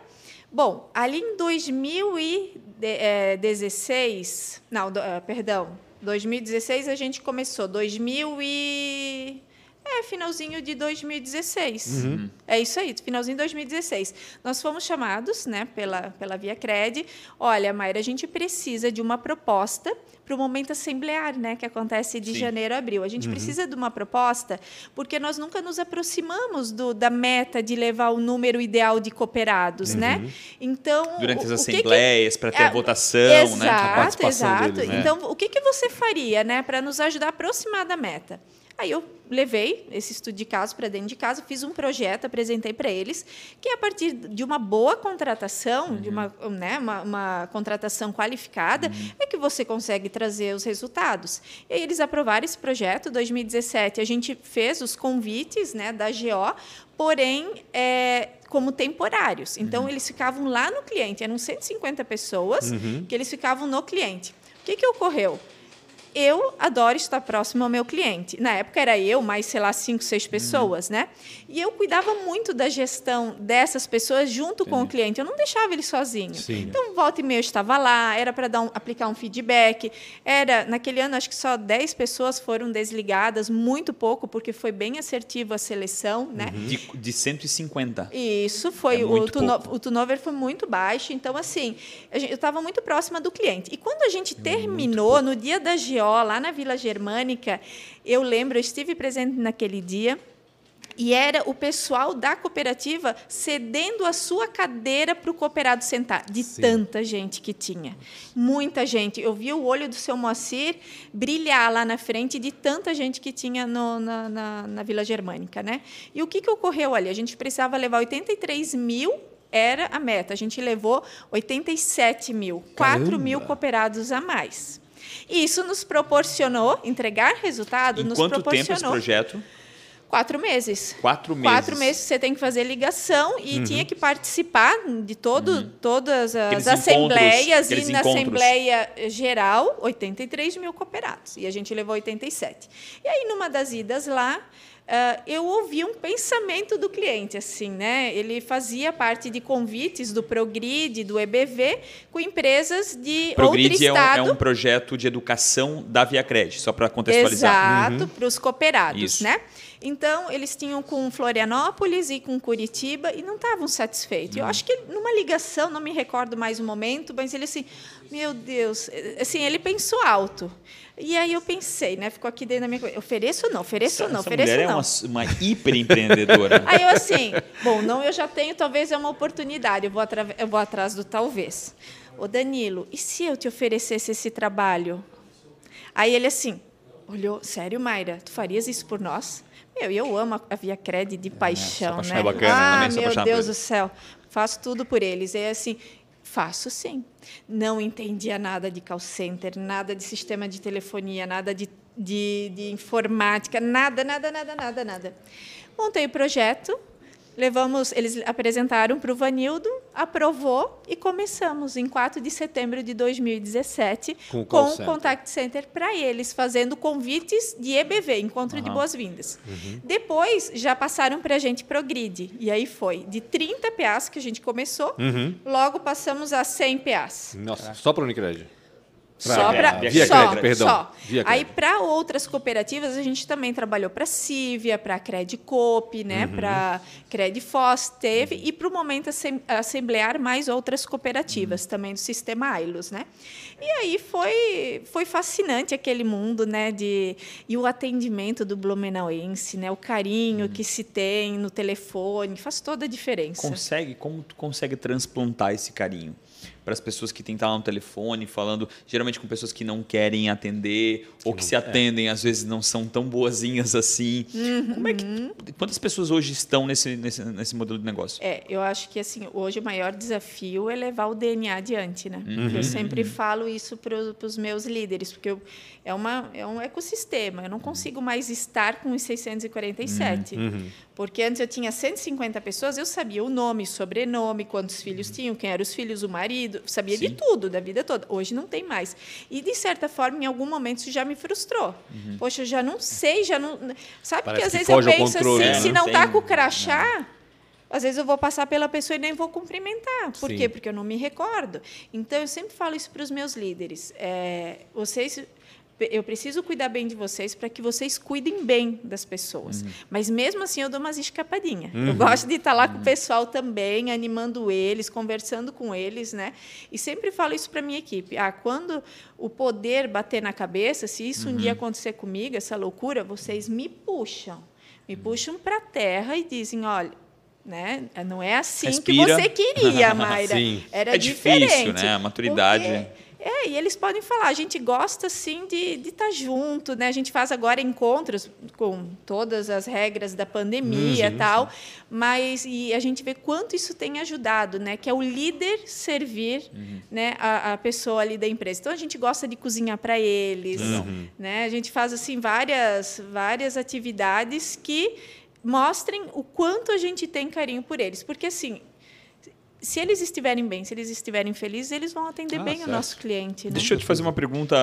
Bom, ali em 2016, é, não, uh, perdão, 2016 a gente começou, 2000 e é, finalzinho de 2016. Uhum. É isso aí, finalzinho de 2016. Nós fomos chamados né, pela, pela Via Cred. Olha, Mayra, a gente precisa de uma proposta para o momento assemblear, né, que acontece de Sim. janeiro a abril. A gente uhum. precisa de uma proposta porque nós nunca nos aproximamos do, da meta de levar o número ideal de cooperados, né? uhum. né? Então durante as assembleias para ter é, a votação, né? exato, né? A participação exato. Deles, né? Então o que que você faria, né, para nos ajudar a aproximar da meta? Aí eu levei esse estudo de caso para dentro de casa, fiz um projeto, apresentei para eles, que a partir de uma boa contratação, uhum. de uma, né, uma, uma, contratação qualificada, uhum. é que você consegue trazer os resultados. E aí eles aprovaram esse projeto. 2017 a gente fez os convites, né, da GO, porém é, como temporários. Então uhum. eles ficavam lá no cliente. Eram 150 pessoas uhum. que eles ficavam no cliente. O que, que ocorreu? Eu adoro estar próximo ao meu cliente. Na época era eu, mais, sei lá, cinco, seis pessoas, uhum. né? E eu cuidava muito da gestão dessas pessoas junto com o cliente. Eu não deixava ele sozinho. Sim. Então, volta e meia eu estava lá, era para um, aplicar um feedback. Era, naquele ano, acho que só 10 pessoas foram desligadas, muito pouco, porque foi bem assertivo a seleção, né? Uhum. De, de 150. Isso, foi. É o, turno, o turnover foi muito baixo. Então, assim, eu estava muito próxima do cliente. E quando a gente terminou, no dia da GO, lá na Vila Germânica, eu lembro, eu estive presente naquele dia. E era o pessoal da cooperativa cedendo a sua cadeira para o cooperado sentar, de Sim. tanta gente que tinha. Muita gente. Eu vi o olho do seu Moacir brilhar lá na frente de tanta gente que tinha no, na, na, na, Vila Germânica. Né? E o que, que ocorreu ali? A gente precisava levar 83 mil era a meta. A gente levou 87 mil, Caramba. 4 mil cooperados a mais. E isso nos proporcionou entregar resultado. Em nos quanto proporcionou tempo esse projeto? Quatro meses. Quatro meses. Quatro meses você tem que fazer ligação e uhum. tinha que participar de todo, uhum. todas as aqueles assembleias. E na encontros. Assembleia Geral, 83 mil cooperados. E a gente levou 87. E aí, numa das idas lá, eu ouvi um pensamento do cliente, assim, né? Ele fazia parte de convites do Progrid, do EBV, com empresas de Progrid outro estado. É um, é um projeto de educação da Via Cred, só para contextualizar. Exato, uhum. para os cooperados, Isso. né? Então, eles tinham com Florianópolis e com Curitiba e não estavam satisfeitos. Eu acho que numa ligação, não me recordo mais o momento, mas ele assim, meu Deus, assim, ele pensou alto. E aí eu pensei, né? Ficou aqui dentro da minha coisa. Ofereço ou não, ofereço ou não, ofereço mulher não. é uma, uma hiper empreendedora. aí eu assim, bom, não, eu já tenho, talvez é uma oportunidade, eu vou, eu vou atrás do talvez. Ô Danilo, e se eu te oferecesse esse trabalho? Aí ele assim, olhou, sério, Mayra, tu farias isso por nós? Meu, eu amo a Via Cred de paixão, é, né? É bacana, ah, meu Deus do céu, faço tudo por eles. É assim, faço sim. Não entendia nada de call center, nada de sistema de telefonia, nada de, de, de informática, nada, nada, nada, nada, nada. Montei o projeto, Levamos, eles apresentaram para o Vanildo, aprovou e começamos em 4 de setembro de 2017 com o, com o Contact Center para eles, fazendo convites de EBV, Encontro uhum. de Boas-Vindas. Uhum. Depois já passaram para a gente para o Grid. E aí foi de 30 PAs que a gente começou, uhum. logo passamos a 100 PAs. Nossa, só para o Unicred. Só para via só, crédito, perdão. Só. Via Aí para outras cooperativas a gente também trabalhou para Cívia, para Credicop, né, uhum. para Credifos teve e para o momento assemblear mais outras cooperativas uhum. também do sistema AILOS, né? E aí foi foi fascinante aquele mundo, né, de e o atendimento do blumenauense, né, o carinho uhum. que se tem no telefone, faz toda a diferença. Consegue como tu consegue transplantar esse carinho? Para as pessoas que têm que estar lá no telefone falando, geralmente com pessoas que não querem atender ou que se é. atendem, é. às vezes não são tão boazinhas assim. Uhum. Como é que, quantas pessoas hoje estão nesse, nesse, nesse modelo de negócio? É, eu acho que assim, hoje o maior desafio é levar o DNA adiante, né? Uhum. Eu sempre falo isso para os meus líderes, porque eu, é, uma, é um ecossistema, eu não consigo mais estar com os 647. Uhum. Porque antes eu tinha 150 pessoas, eu sabia o nome, sobrenome, quantos filhos tinham, quem eram os filhos, o marido, sabia Sim. de tudo, da vida toda. Hoje não tem mais. E, de certa forma, em algum momento, isso já me frustrou. Uhum. Poxa, eu já não sei, já não. Sabe Parece que às vezes eu penso controle, assim, né? se não, está com o crachá. Às vezes eu vou passar pela pessoa e nem vou cumprimentar. Por Sim. quê? Porque eu não me recordo. Então, eu sempre falo isso para os meus líderes. É, vocês eu preciso cuidar bem de vocês para que vocês cuidem bem das pessoas. Uhum. Mas mesmo assim eu dou umas escapadinhas. Uhum. Eu gosto de estar lá uhum. com o pessoal também, animando eles, conversando com eles, né? E sempre falo isso para minha equipe. Ah, quando o poder bater na cabeça, se isso um dia uhum. acontecer comigo, essa loucura, vocês me puxam, me puxam para a terra e dizem, olha, né? Não é assim Respira. que você queria, Mayra. Era é diferente. difícil, né? A maturidade. Porque É, e eles podem falar, a gente gosta sim de estar tá junto, né? A gente faz agora encontros com todas as regras da pandemia e tal, mas e a gente vê quanto isso tem ajudado, né? Que é o líder servir uhum. né, a, a, pessoa ali da empresa. Então a gente gosta de cozinhar para eles, uhum. né? A gente faz assim várias, várias atividades que mostrem o quanto a gente tem carinho por eles. Porque assim, se eles estiverem bem, se eles estiverem felizes, eles vão atender ah, bem certo. o nosso cliente. Né? Deixa eu te fazer uma pergunta.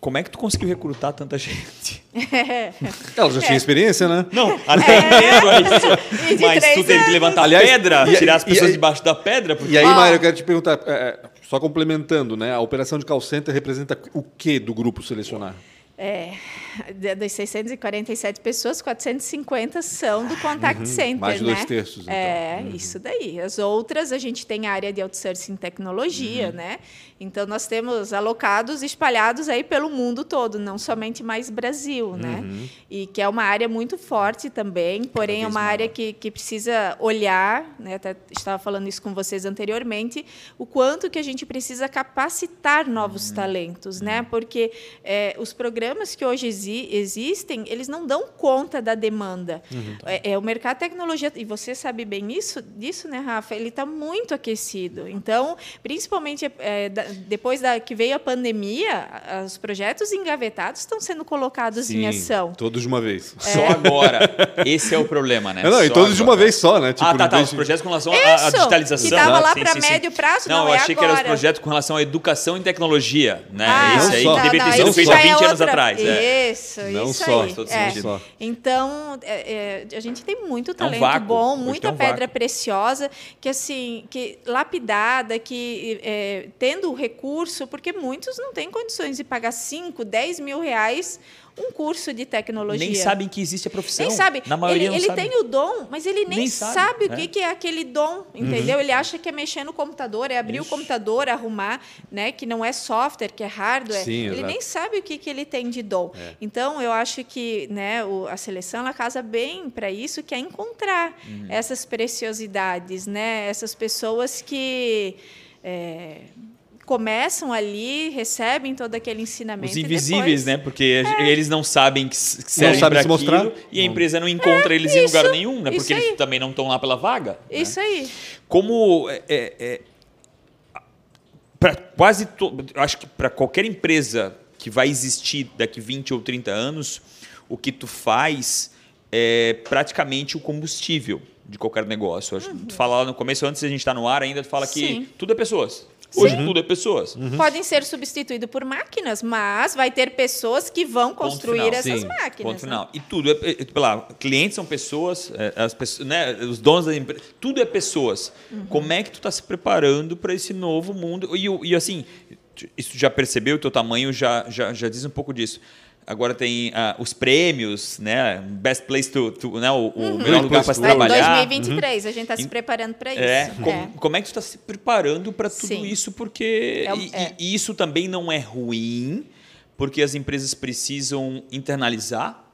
Como é que tu conseguiu recrutar tanta gente? É. Ela já é. tinha experiência, né? Não, até é. isso. Mas tu teve que levantar Aliás, pedra, e, tirar as pessoas e, debaixo da pedra. Porque... E aí. Mário, eu quero te perguntar, é, é, só complementando, né? A operação de call center representa o que do grupo selecionar? É, das 647 pessoas, 450 são do contact uhum, center, mais né? dois terços. Então. É, uhum. isso daí. As outras, a gente tem a área de outsourcing tecnologia, uhum. né? Então, nós temos alocados espalhados aí pelo mundo todo, não somente mais Brasil, né? Uhum. E que é uma área muito forte também, porém é uma área que, que precisa olhar, né? Até estava falando isso com vocês anteriormente, o quanto que a gente precisa capacitar novos uhum. talentos, né? Uhum. Porque é, os programas que hoje exi existem, eles não dão conta da demanda. Uhum. É, é, o mercado de tecnologia, e você sabe bem isso, disso, né, Rafa? Ele está muito aquecido. Então, principalmente é, da, depois da que veio a pandemia, os projetos engavetados estão sendo colocados Sim, em ação. Todos de uma vez. É. Só agora. Esse é o problema, né? Não, não e todos agora. de uma vez só, né? Tipo, ah, tá, tá. Os projetos com relação à digitalização. Que estava lá para médio prazo, não, não eu é achei agora. que era os projetos com relação à educação e tecnologia, né? Ah, Esse aí que deveria ter sido feito há 20 anos outra... atrás. É. Isso, não isso só, aí. É. Então, é, é, a gente tem muito talento é um bom, muita um pedra vácuo. preciosa, que assim, que lapidada, que é, tendo recurso, porque muitos não têm condições de pagar 5, 10 mil reais um curso de tecnologia. Nem sabem que existe a profissão. Nem sabe. Na maioria ele, ele sabe. tem o dom, mas ele nem, nem sabe, sabe, o que, que é aquele dom, entendeu? Uhum. Ele acha que é mexer no computador, é abrir Isso. o computador, arrumar, né? Que não é software, que é hardware. Sim, ele exato. nem sabe o que, que ele tem de dom. É. Então, eu acho que né, o, a seleção ela casa bem para isso, que é encontrar uhum. essas preciosidades, né? Essas pessoas que é, começam ali, recebem todo aquele ensinamento. Os invisíveis, depois... né? Porque é. eles não sabem que servem para aquilo mostrar. e a empresa não encontra é, eles isso, em lugar nenhum, né? Porque eles também não estão lá pela vaga. Né? Isso né? aí. Como é, é, é para quase to... acho que para qualquer empresa que vai existir daqui 20 ou 30 anos, o que tu faz é praticamente o combustível de qualquer negócio. Uhum. Tu fala lá no começo, antes de a gente estar tá no ar ainda, tu fala Sim. que tudo é pessoas. Hoje Sim. tudo é pessoas. Uhum. Podem ser substituídos por máquinas, mas vai ter pessoas que vão construir essas Sim. máquinas. Ponto né? final. E tudo é, é, lá, clientes são pessoas, é, as pessoas, né, os donos da empresa, tudo é pessoas. Uhum. Como é que tu está se preparando para esse novo mundo? E, e assim, isso já percebeu, o teu tamanho já, já, já diz um pouco disso. Agora tem uh, os prêmios, né? Best Place to, to né? o, uhum. o melhor lugar para se trabalhar. 2023, uhum. a gente está se preparando para isso. É. Como, é. como é que tu está se preparando para tudo Sim. isso? Porque é, e, é. e isso também não é ruim, porque as empresas precisam internalizar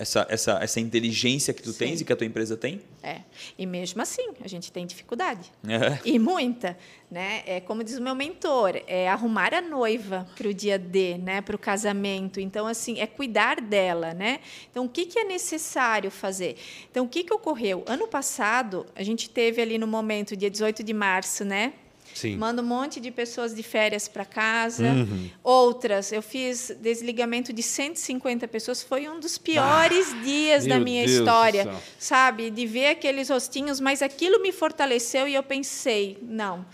essa, essa, essa inteligência que tu Sim. tens e que a tua empresa tem? É. E mesmo assim, a gente tem dificuldade. É. E muita. Né? É como diz o meu mentor, é arrumar a noiva para o dia D, né? para o casamento. Então, assim, é cuidar dela. Né? Então, o que, que é necessário fazer? Então, o que, que ocorreu? Ano passado, a gente teve ali no momento, dia 18 de março, né? Sim. Manda um monte de pessoas de férias para casa. Uhum. Outras, eu fiz desligamento de 150 pessoas. Foi um dos piores ah, dias da minha Deus história, sabe? De ver aqueles rostinhos, mas aquilo me fortaleceu e eu pensei, não.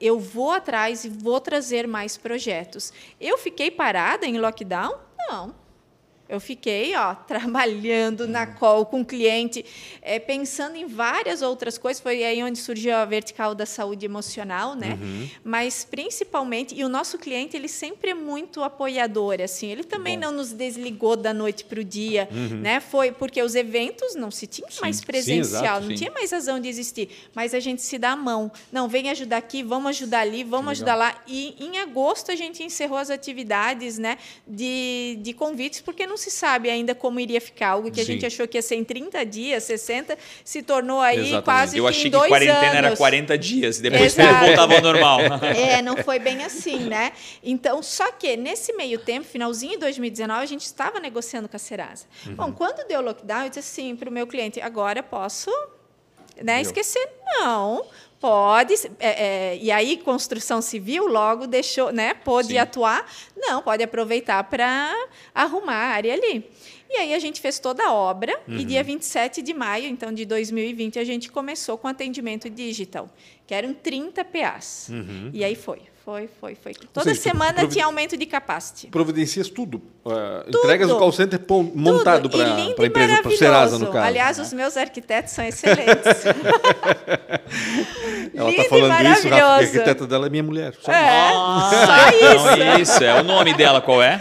Eu vou atrás e vou trazer mais projetos. Eu fiquei parada em lockdown? Não eu fiquei ó, trabalhando na call com o cliente, é, pensando em várias outras coisas. Foi aí onde surgiu a vertical da saúde emocional, né? Uhum. Mas principalmente, e o nosso cliente ele sempre é muito apoiador, assim. Ele também Bom. não nos desligou da noite para o dia, uhum. né? Foi porque os eventos não se tinha sim. mais presencial, sim, exato, não sim. tinha mais razão de existir. Mas a gente se dá a mão. Não, vem ajudar aqui, vamos ajudar ali, vamos ajudar lá. E em agosto a gente encerrou as atividades, né? De, de convites porque não não se sabe ainda como iria ficar. Algo que a Sim. gente achou que ia ser em 30 dias, 60, se tornou aí Exatamente. quase Eu achei em que quarentena anos. era 40 dias, e depois voltava ao normal. É, não foi bem assim, né? Então, só que nesse meio tempo, finalzinho de 2019, a gente estava negociando com a Serasa. Uhum. Bom, quando deu o lockdown, eu disse assim para o meu cliente: agora posso né, esquecer? Não. Pode, é, é, e aí construção civil logo deixou, né? Pôde Sim. atuar. Não, pode aproveitar para arrumar a área ali. E aí a gente fez toda a obra Uhum. e dia 27 de maio, então de 2020, a gente começou com atendimento digital, que eram 30 PAs. E aí foi, foi, foi, foi. Toda seja, tu semana provi- tinha aumento de capacity. Providencias tudo. Uh, entregas o call center montado Tudo. Para lindo a e empresa, para o. Serasa, no caso. Aliás, os meus arquitetos são excelentes. Ela está e falando isso, Rafa, a arquiteta dela é minha mulher. Só É, Ah, só isso. Então isso, é o nome dela, qual é?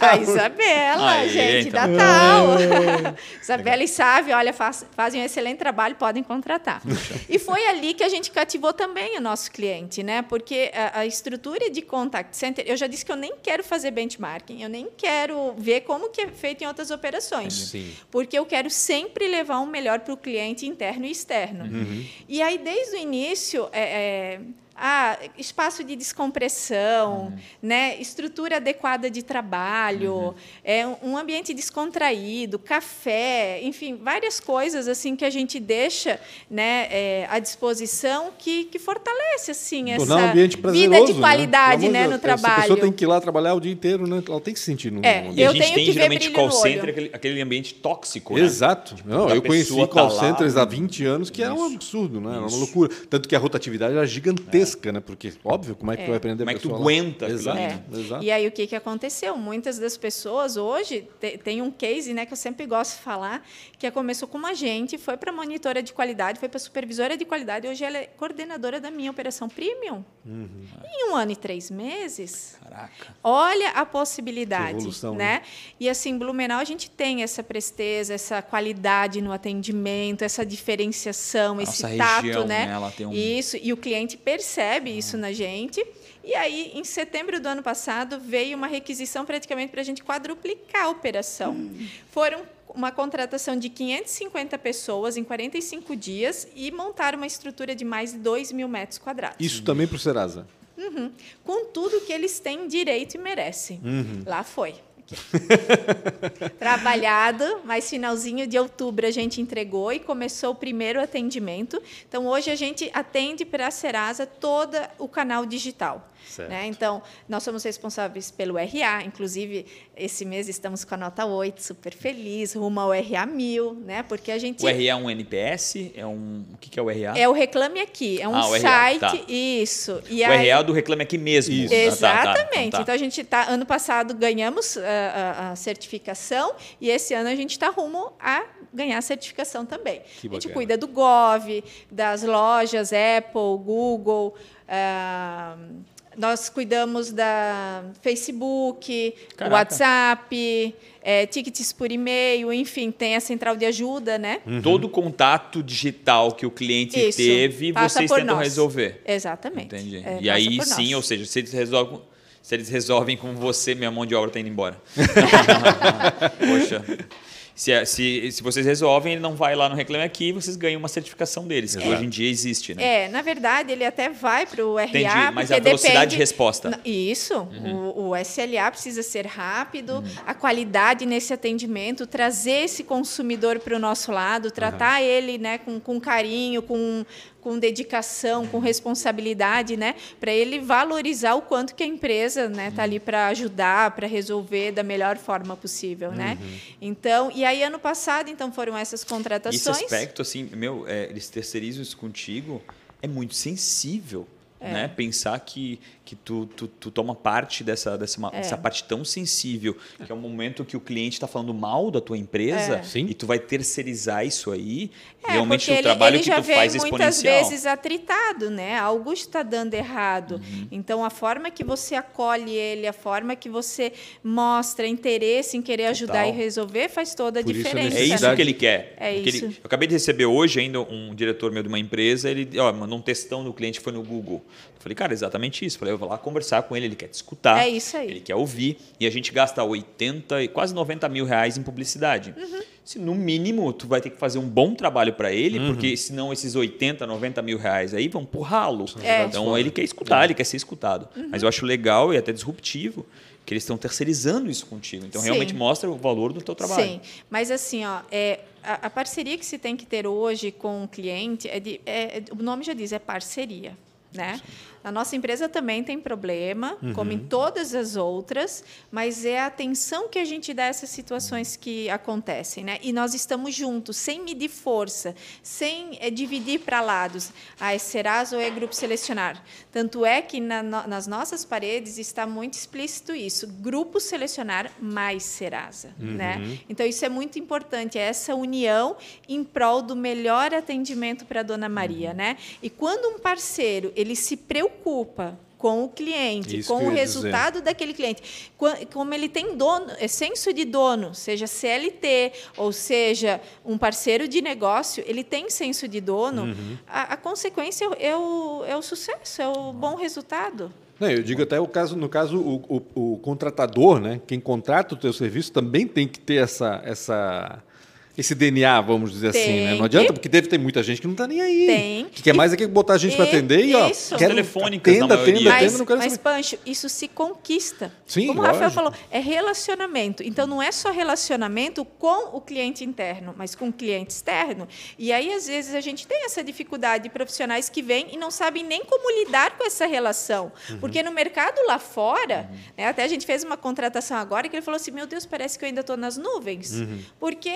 A Isabela, Aí, gente, então. da Tal. Isabela e Sávio, olha, faz- fazem um excelente trabalho, podem contratar. e foi ali que a gente cativou também o nosso cliente, né? Porque a, a estrutura de contact center, eu já disse que eu nem quero fazer benchmarking, eu nem quero ver como que é feito em outras operações. Sim. Porque eu quero sempre levar um melhor para o cliente interno e externo. E aí, desde o início, é, é, ah, espaço de descompressão, né, estrutura adequada de trabalho, é, um ambiente descontraído, café, enfim, várias coisas assim que a gente deixa né, é, à disposição que, que fortalece assim, um essa ambiente prazeroso. vida de qualidade Pelo né, amor no Deus, trabalho. A pessoa tem que ir lá trabalhar o dia inteiro, né? Ela tem que se sentir no É, E ambiente. a Eu gente tenho tem que ver geralmente call center, aquele, aquele ambiente tóxico, né? Exato. Não, A eu conheci tá call lá, centers há né? 20 anos que era um Isso. absurdo, né? Era uma Isso. loucura. Tanto que a rotatividade era gigantesca, né? Porque, óbvio, como é que tu vai aprender Como é que tu aguenta Exato, É. exato. E aí o que, que aconteceu? Muitas das pessoas hoje te- tem um case né, que eu sempre gosto de falar, que começou com uma gente, foi para monitora de qualidade, foi para supervisora de qualidade, hoje ela é coordenadora da minha operação premium. Uhum. Em um ano e três meses, Caraca. Olha a possibilidade, Que evolução, né? E assim, Blumenau a gente tem essa presteza, essa qualidade no atendimento, essa diferenciação, esse Nossa tato, região, né? né? Ela tem um- Isso, e o cliente percebe isso na gente. E aí, em setembro do ano passado, veio uma requisição praticamente para a gente quadruplicar a operação. Foram uma contratação de 550 pessoas em 45 dias e montar uma estrutura de mais de 2 mil metros quadrados Isso também para o Serasa. com tudo que eles têm direito e merecem. Lá foi. Aqui. Trabalhado, mas finalzinho de outubro a gente entregou e começou o primeiro atendimento. Então, hoje a gente atende para a Serasa todo o canal digital. Né? Então, nós somos responsáveis pelo RA, inclusive esse mês estamos com a nota 8, super feliz, rumo ao RA 1000, né? porque a gente... O RA é um NPS? É um... O que é o RA? É o Reclame Aqui, é um Ah, site, tá. isso. E o aí- RA é do Reclame Aqui mesmo. Isso. Ah, tá, tá. Exatamente. Então Então, tá. a gente tá ano passado ganhamos ah, a, a certificação e esse ano a gente está rumo a ganhar a certificação também. Que a gente bacana. cuida do Gov, das lojas Apple, Google. ah, nós cuidamos da Facebook, Caraca. WhatsApp, eh, tickets por e-mail, enfim, tem a central de ajuda, né? Todo contato digital que o cliente Isso. teve, Passa vocês tentam nós. resolver. Exatamente. Entendi. É, e aí sim, nós. ou seja, se eles resolvem, se eles resolvem com você, minha mão de obra está indo embora. Poxa. Se, é- se, se vocês resolvem, ele não vai lá no Reclame Aqui, vocês ganham uma certificação deles, que Exato. hoje em dia existe, né? É, na verdade, ele até vai para o RA, Entendi, mas a velocidade depende... de resposta. Isso, o, o SLA precisa ser rápido, a qualidade nesse atendimento, trazer esse consumidor para o nosso lado, tratar ele né, com, com carinho, com, com dedicação, com responsabilidade, né, para ele valorizar o quanto que a empresa né, tá ali para ajudar, para resolver da melhor forma possível, né? Então, e aí ano passado, então foram essas Esse contratações. aspecto, assim, meu, é, eles terceirizam isso contigo, é muito sensível. Né? Pensar que, que tu, tu, tu toma parte dessa, dessa, É. dessa parte tão sensível, que é um momento que o cliente está falando mal da tua empresa É. E tu vai terceirizar isso aí, É, realmente o trabalho ele que já tu faz é vem muitas exponencial. vezes atritado, né? Algo está dando errado. Uhum. Então, a forma que você acolhe ele, a forma que você mostra interesse em querer ajudar Total. e resolver faz toda a Por isso diferença. É isso que ele quer. É Porque ele- isso. eu acabei de receber hoje ainda um diretor meu de uma empresa, ele ó, mandou um textão do cliente que foi no Google. Eu falei, cara, exatamente isso. Eu falei, eu vou lá conversar com ele, ele quer te escutar. É isso aí. Ele quer ouvir. E a gente gasta 80 e quase 90 mil reais em publicidade. Uhum. Se no mínimo tu vai ter que fazer um bom trabalho para ele, Uhum. porque senão esses 80, 90 mil reais aí vão por ralo. É. Então ele quer escutar, ele quer ser escutado. Uhum. Mas eu acho legal e até disruptivo que eles estão terceirizando isso contigo. Então Sim. realmente mostra o valor do teu trabalho. Sim, mas assim, ó, é, a, a parceria que se tem que ter hoje com o cliente, é de, é- é- o nome já diz, é parceria. Né? A nossa empresa também tem problema, como em todas as outras, mas é a atenção que a gente dá a essas situações que acontecem. Né? E nós estamos juntos, sem medir força, sem eh, dividir para lados. Ah, é Serasa ou é Grupo Selecionar? Tanto é que na no- nas nossas paredes está muito explícito isso: Grupo Selecionar mais Serasa. Né? Então, isso é muito importante, é essa união em prol do melhor atendimento para a dona Maria. Né? E quando um parceiro ele se preocupa com o cliente, Isso com o ia dizer. resultado daquele cliente, como ele tem dono, é senso de dono, seja CLT ou seja um parceiro de negócio, ele tem senso de dono, Uhum. a, a consequência é o, é o sucesso, é o bom resultado. Não, eu digo até o caso, no caso, o, o- o contratador, né? Quem contrata o teu serviço também tem que ter essa, essa, esse DNA, vamos dizer assim, Tem né? Não adianta, que- porque deve ter muita gente que não está nem aí. Tem. Que quer mais é que botar a gente para atender e, ó, isso. quero Telefônicas, atenda, na atenda, atenda, Mas, não quero mas saber. Pancho, isso se conquista. Sim, Como o Rafael falou, é relacionamento. Então, não é só relacionamento com o cliente interno, mas com o cliente externo. E aí, às vezes, a gente tem essa dificuldade de profissionais que vêm e não sabem nem como lidar com essa relação. Uhum. Porque no mercado lá fora, né, até a gente fez uma contratação agora que ele falou assim: meu Deus, parece que eu ainda estou nas nuvens. Uhum. Porque.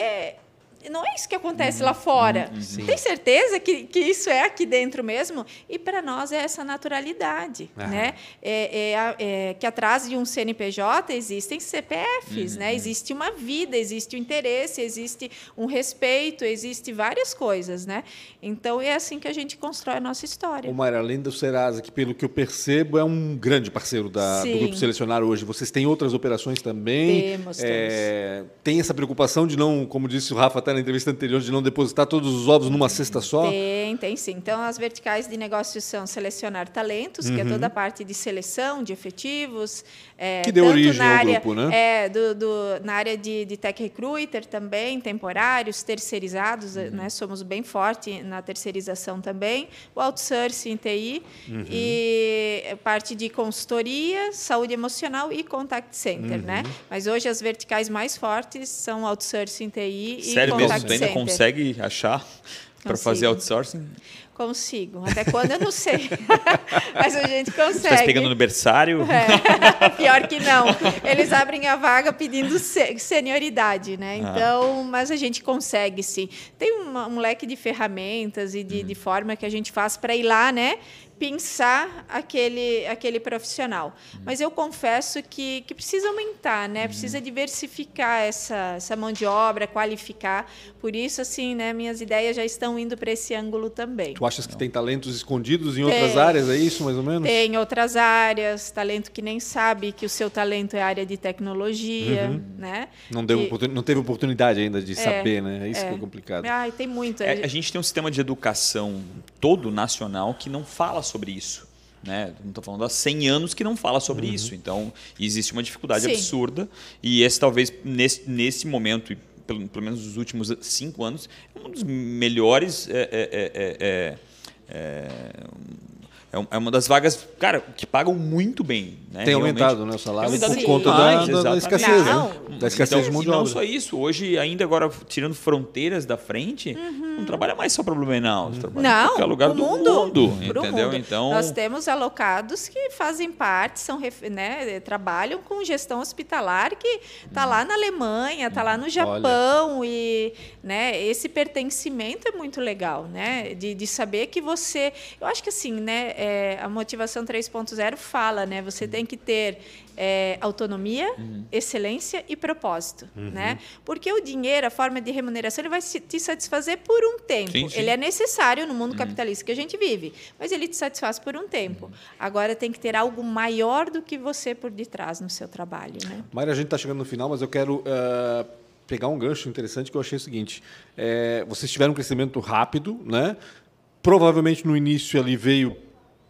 Não é isso que acontece lá fora. Tem certeza que, que isso é aqui dentro mesmo? E para nós é essa naturalidade, Aham. né? É, é a- é que atrás de um CNPJ existem Uhum, CPFs, né? Existe uma vida, existe um interesse, existe um respeito, existe várias coisas, né? Então é assim que a gente constrói a nossa história. Ô, Mayra, além do Serasa, que pelo que eu percebo é um grande parceiro da, do. Grupo Selecionar hoje, vocês têm outras operações também? Temos, É, tem essa preocupação de não, como disse o Rafa até na entrevista anterior, de não depositar todos os ovos numa cesta só? Tem, tem sim. Então, as verticais de negócios são selecionar talentos, que é toda a parte de seleção de efetivos. É. Que deu origem na ao área, grupo, né? É, do, do- na área de, de tech recruiter também, temporários, terceirizados, Uhum. né? Somos bem forte na terceirização também. O outsourcing TI Uhum. e parte de consultoria, saúde emocional e contact center, né? Uhum. Mas hoje as verticais mais fortes são outsourcing TI e Sério mesmo, contact tu ainda center. consegue achar para fazer outsourcing? Consigo. Até quando eu não sei. Mas a gente consegue. Você está pegando no berçário? É, pior que não. Eles abrem a vaga pedindo se- senioridade, né? Ah. Então, mas a gente consegue sim. Tem uma- um leque de ferramentas e de, Uhum. de forma que a gente faz para ir lá, né? Pensar aquele, aquele profissional. Uhum. Mas eu confesso que, que precisa aumentar, né? Precisa diversificar essa, essa mão de obra, qualificar. Por isso, assim, né? Minhas ideias já estão indo para esse ângulo também. Tu achas que tem talentos escondidos em outras Tem. áreas, é isso mais ou menos? Tem outras áreas, talento que nem sabe que o seu talento é área de tecnologia, né? Não, deu Que- não teve oportunidade ainda de saber, né? É isso é. que é complicado. Ai, tem muito. É, a gente tem um sistema de educação todo nacional que não fala sobre isso. Né? Não estou falando há 100 anos que não fala sobre isso. Então, existe uma dificuldade Sim. absurda. E esse, talvez, nesse, nesse momento, e pelo, pelo menos nos últimos cinco anos, é um dos melhores. É, é, é, é, é, é um- é uma das vagas, cara, que pagam muito bem. Né? Tem Realmente. aumentado né, o salário aumentado por conta da, demais, da- da exatamente. escassez, Não. né? Da escassez Então, e não só isso, hoje, ainda agora, tirando fronteiras da frente, não trabalha mais só para Blumenau, você trabalha em Não, qualquer lugar o do mundo, mundo, entendeu? mundo. Então, Nós temos alocados que fazem parte, são, ref- né, trabalham com gestão hospitalar que está lá na Alemanha, está lá no Japão e né, esse pertencimento é muito legal, né? De, de saber que você, eu acho que assim, né, é, a motivação 3.0 fala, né? Você tem que ter é, autonomia, Uhum. excelência e propósito, né? Porque o dinheiro, a forma de remuneração, ele vai se- te satisfazer por um tempo. Sim, sim. Ele é necessário no mundo capitalista que a gente vive, mas ele te satisfaz por um tempo. Agora tem que ter algo maior do que você por detrás no seu trabalho, né? Mayra, a gente está chegando no final, mas eu quero eh, pegar um gancho interessante que eu achei o seguinte: eh, vocês tiveram um crescimento rápido, né? Provavelmente no início ali veio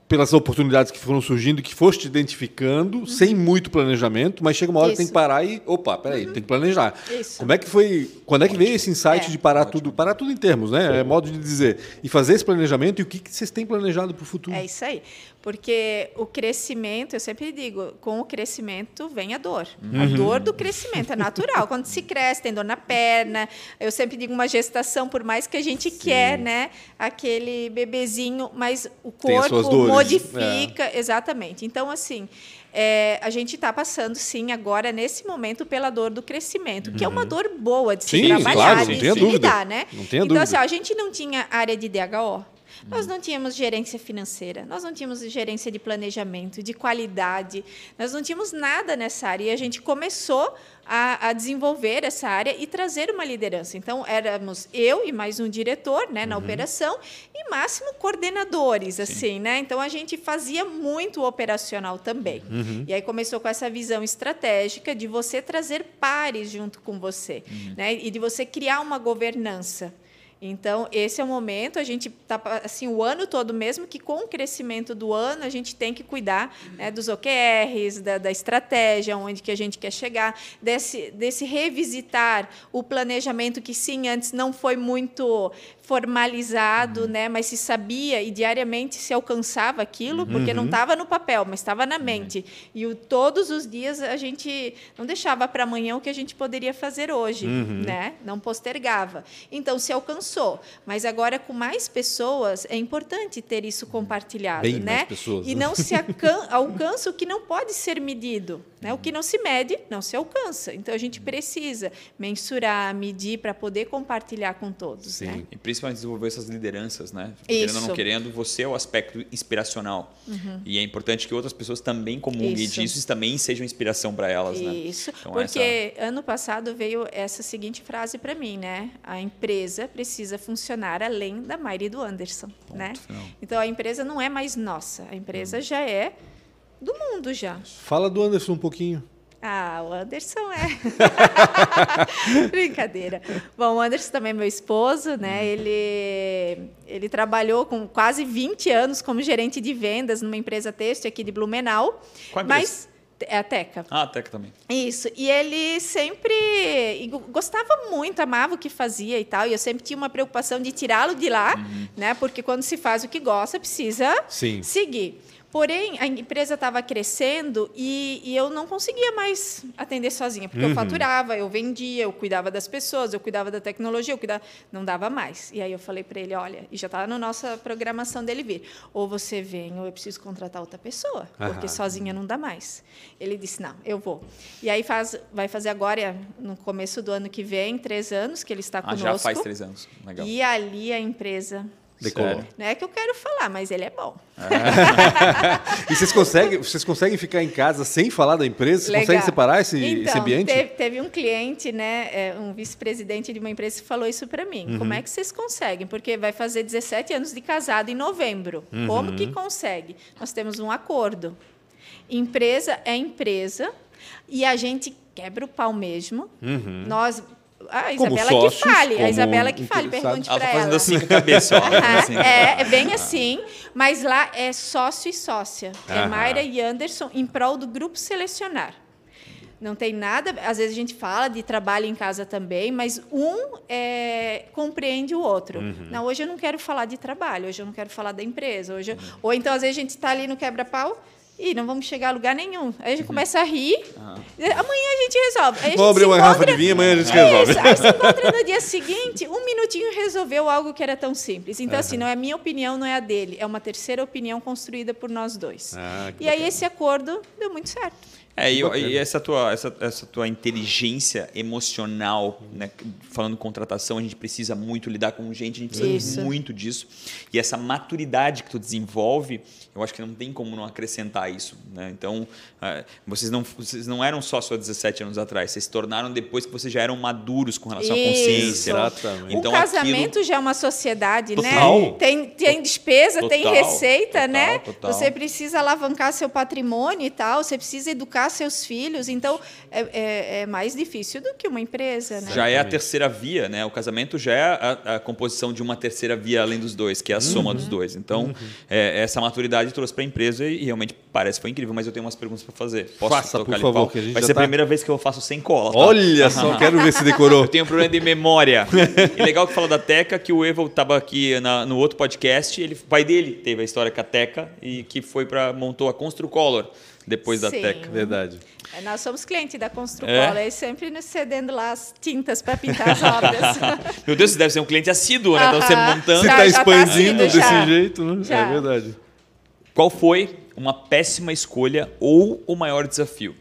pelas oportunidades que foram surgindo, que foste identificando, uhum. sem muito planejamento, mas chega uma hora Isso. que tem que parar e, opa, peraí, uhum. tem que planejar. Isso. Como é que foi, quando é que veio esse insight é. de parar Ótimo. tudo, parar tudo em termos, né? É modo de dizer, e fazer esse planejamento e o que, que vocês têm planejado para o futuro? É isso aí. Porque o crescimento, eu sempre digo, com o crescimento vem a dor. Uhum. A dor do crescimento é natural. Quando se cresce, tem dor na perna. Eu sempre digo uma gestação, por mais que a gente Sim. quer, né, aquele bebezinho, mas o corpo modifica, é. exatamente. Então, assim, é, a gente está passando, sim, agora, nesse momento, pela dor do crescimento, uhum. que é uma uhum. dor boa de se sim, trabalhar, claro, de se lidar, né? Não tenha então, dúvida. assim, a gente não tinha área de DHO. Nós não tínhamos gerência financeira, nós não tínhamos gerência de planejamento, de qualidade, nós não tínhamos nada nessa área. E a gente começou a, a, desenvolver essa área e trazer uma liderança. Então, éramos eu e mais um diretor né, na uhum. operação e máximo coordenadores. assim, né? Então, a gente fazia muito operacional também. Uhum. E aí começou com essa visão estratégica de você trazer pares junto com você uhum. né? e de você criar uma governança. Então, esse é o momento, a gente está assim, o ano todo mesmo, que com o crescimento do ano, a gente tem que cuidar né, dos OKRs, da, da, estratégia, onde que a gente quer chegar, desse, desse revisitar o planejamento que, sim, antes não foi muito formalizado, uhum. né, mas se sabia e diariamente se alcançava aquilo, porque uhum. não estava no papel, mas estava na mente. Uhum. E o, todos os dias a gente não deixava para amanhã o que a gente poderia fazer hoje, uhum. né? não postergava. Então, se alcançou. Mas agora, com mais pessoas, é importante ter isso compartilhado. Bem né? mais pessoas. E né? não se alcança o que não pode ser medido. Né? O que não se mede, não se alcança. Então, a gente precisa mensurar, medir, para poder compartilhar com todos. Sim. Né? E principalmente desenvolver essas lideranças. Né? Querendo ou não querendo, você é o aspecto inspiracional. Uhum. E é importante que outras pessoas também comunguem isso. disso e também sejam inspiração para elas. Né? Isso. Né? Então, Porque essa... ano passado veio essa seguinte frase para mim, né? A empresa precisa funcionar além da Mayri do Anderson, Ponto, né? Então a empresa não é mais nossa, a empresa hum. já é do mundo já. Fala do Anderson um pouquinho. Ah, o Anderson é. Brincadeira. Bom, o Anderson também é meu esposo, né? Hum. Ele, ele trabalhou com quase 20 anos como gerente de vendas numa empresa têxtil aqui de Blumenau. Qual mas é a Teca. Ah, a Teca também. Isso. E ele sempre gostava muito, amava o que fazia e tal. E eu sempre tinha uma preocupação de tirá-lo de lá, uhum. né? Porque quando se faz o que gosta, precisa Sim. seguir. Porém, a empresa estava crescendo e, e, eu não conseguia mais atender sozinha, porque uhum. eu faturava, eu vendia, eu cuidava das pessoas, eu cuidava da tecnologia, eu cuidava, não dava mais. E aí eu falei para ele, olha, e já está na nossa programação dele vir, ou você vem ou eu preciso contratar outra pessoa, porque sozinha não dá mais. Ele disse, não, eu vou. E aí faz, vai fazer agora, no começo do ano que vem, três anos que ele está ah, conosco. Já faz três anos, legal. E ali a empresa Decolou. Não é que eu quero falar, mas ele é bom. É. e vocês conseguem, vocês conseguem ficar em casa sem falar da empresa? Vocês Legal. conseguem separar esse, então, esse ambiente? Teve, teve um cliente, né, é, um vice-presidente de uma empresa que falou isso para mim. Uhum. Como é que vocês conseguem? Porque vai fazer 17 anos de casado em novembro. Uhum. Como que consegue? Nós temos um acordo. Empresa é empresa e a gente quebra o pau mesmo. Uhum. Nós a Isabela sócios, que fale, a Isabela que fale, pergunte para ela. Ela fazendo assim com a cabeça. Ó, assim. é, é, bem assim, mas lá é sócio e sócia. É Mayra e Anderson em prol do grupo selecionar. Não tem nada, às vezes a gente fala de trabalho em casa também, mas um é, compreende o outro. Uhum. Não, hoje eu não quero falar de trabalho, hoje eu não quero falar da empresa, hoje eu... uhum. ou então às vezes a gente está ali no quebra-pau, e não vamos chegar a lugar nenhum. Aí a gente uhum. começa a rir. Uhum. Amanhã a gente resolve. Aí a gente abrir uma encontra... garrafa de vinho, amanhã a gente é resolve. Isso. Aí se encontra no dia seguinte, um minutinho resolveu algo que era tão simples. Então, uhum. assim, não é a minha opinião, não é a dele. É uma terceira opinião construída por nós dois. Ah, e aí esse acordo deu muito certo. É, e, e, essa, tua, essa, essa tua inteligência emocional, né? falando contratação, a gente precisa muito lidar com gente, a gente precisa Isso. muito disso. E essa maturidade que tu desenvolve, eu acho que não tem como não acrescentar isso. Né? Então, uh, vocês, não, vocês não eram só só 17 anos atrás, vocês se tornaram depois que vocês já eram maduros com relação isso. à consciência. Exatamente. Então, o casamento aquilo... já é uma sociedade, né? total. né? Tem, tem despesa, total, tem receita, total, né? Você precisa alavancar seu patrimônio e tal, você precisa educar educar seus filhos. Então, é, é, é mais difícil do que uma empresa. Né? Já é a terceira via, né? O casamento já é a, a composição de uma terceira via além dos dois, que é a soma dos dois. Então, é, essa maturidade trouxe para a empresa e, realmente parece que foi incrível. Mas eu tenho umas perguntas para fazer. Posso Faça, tocar por ali favor, pau? que a gente Vai já ser tá- a primeira vez que eu faço sem cola. tá? Olha só, quero ver se decorou. Eu tenho um problema de memória. E legal que fala da Teca, que o Evo estava aqui na- no outro podcast. Ele, o pai dele teve a história com a Teca e que foi para montou a Construcolor depois da Sim. Teca. Verdade. É, Nós somos clientes da Construcola, É? e sempre nos cedendo lá as tintas para pintar as obras. Meu Deus, você deve ser um cliente assíduo, né? Então você montando. Se Já- tá já tá expandindo sido, já. desse jeito, né? Já. É verdade. Qual foi uma péssima escolha ou o maior desafio?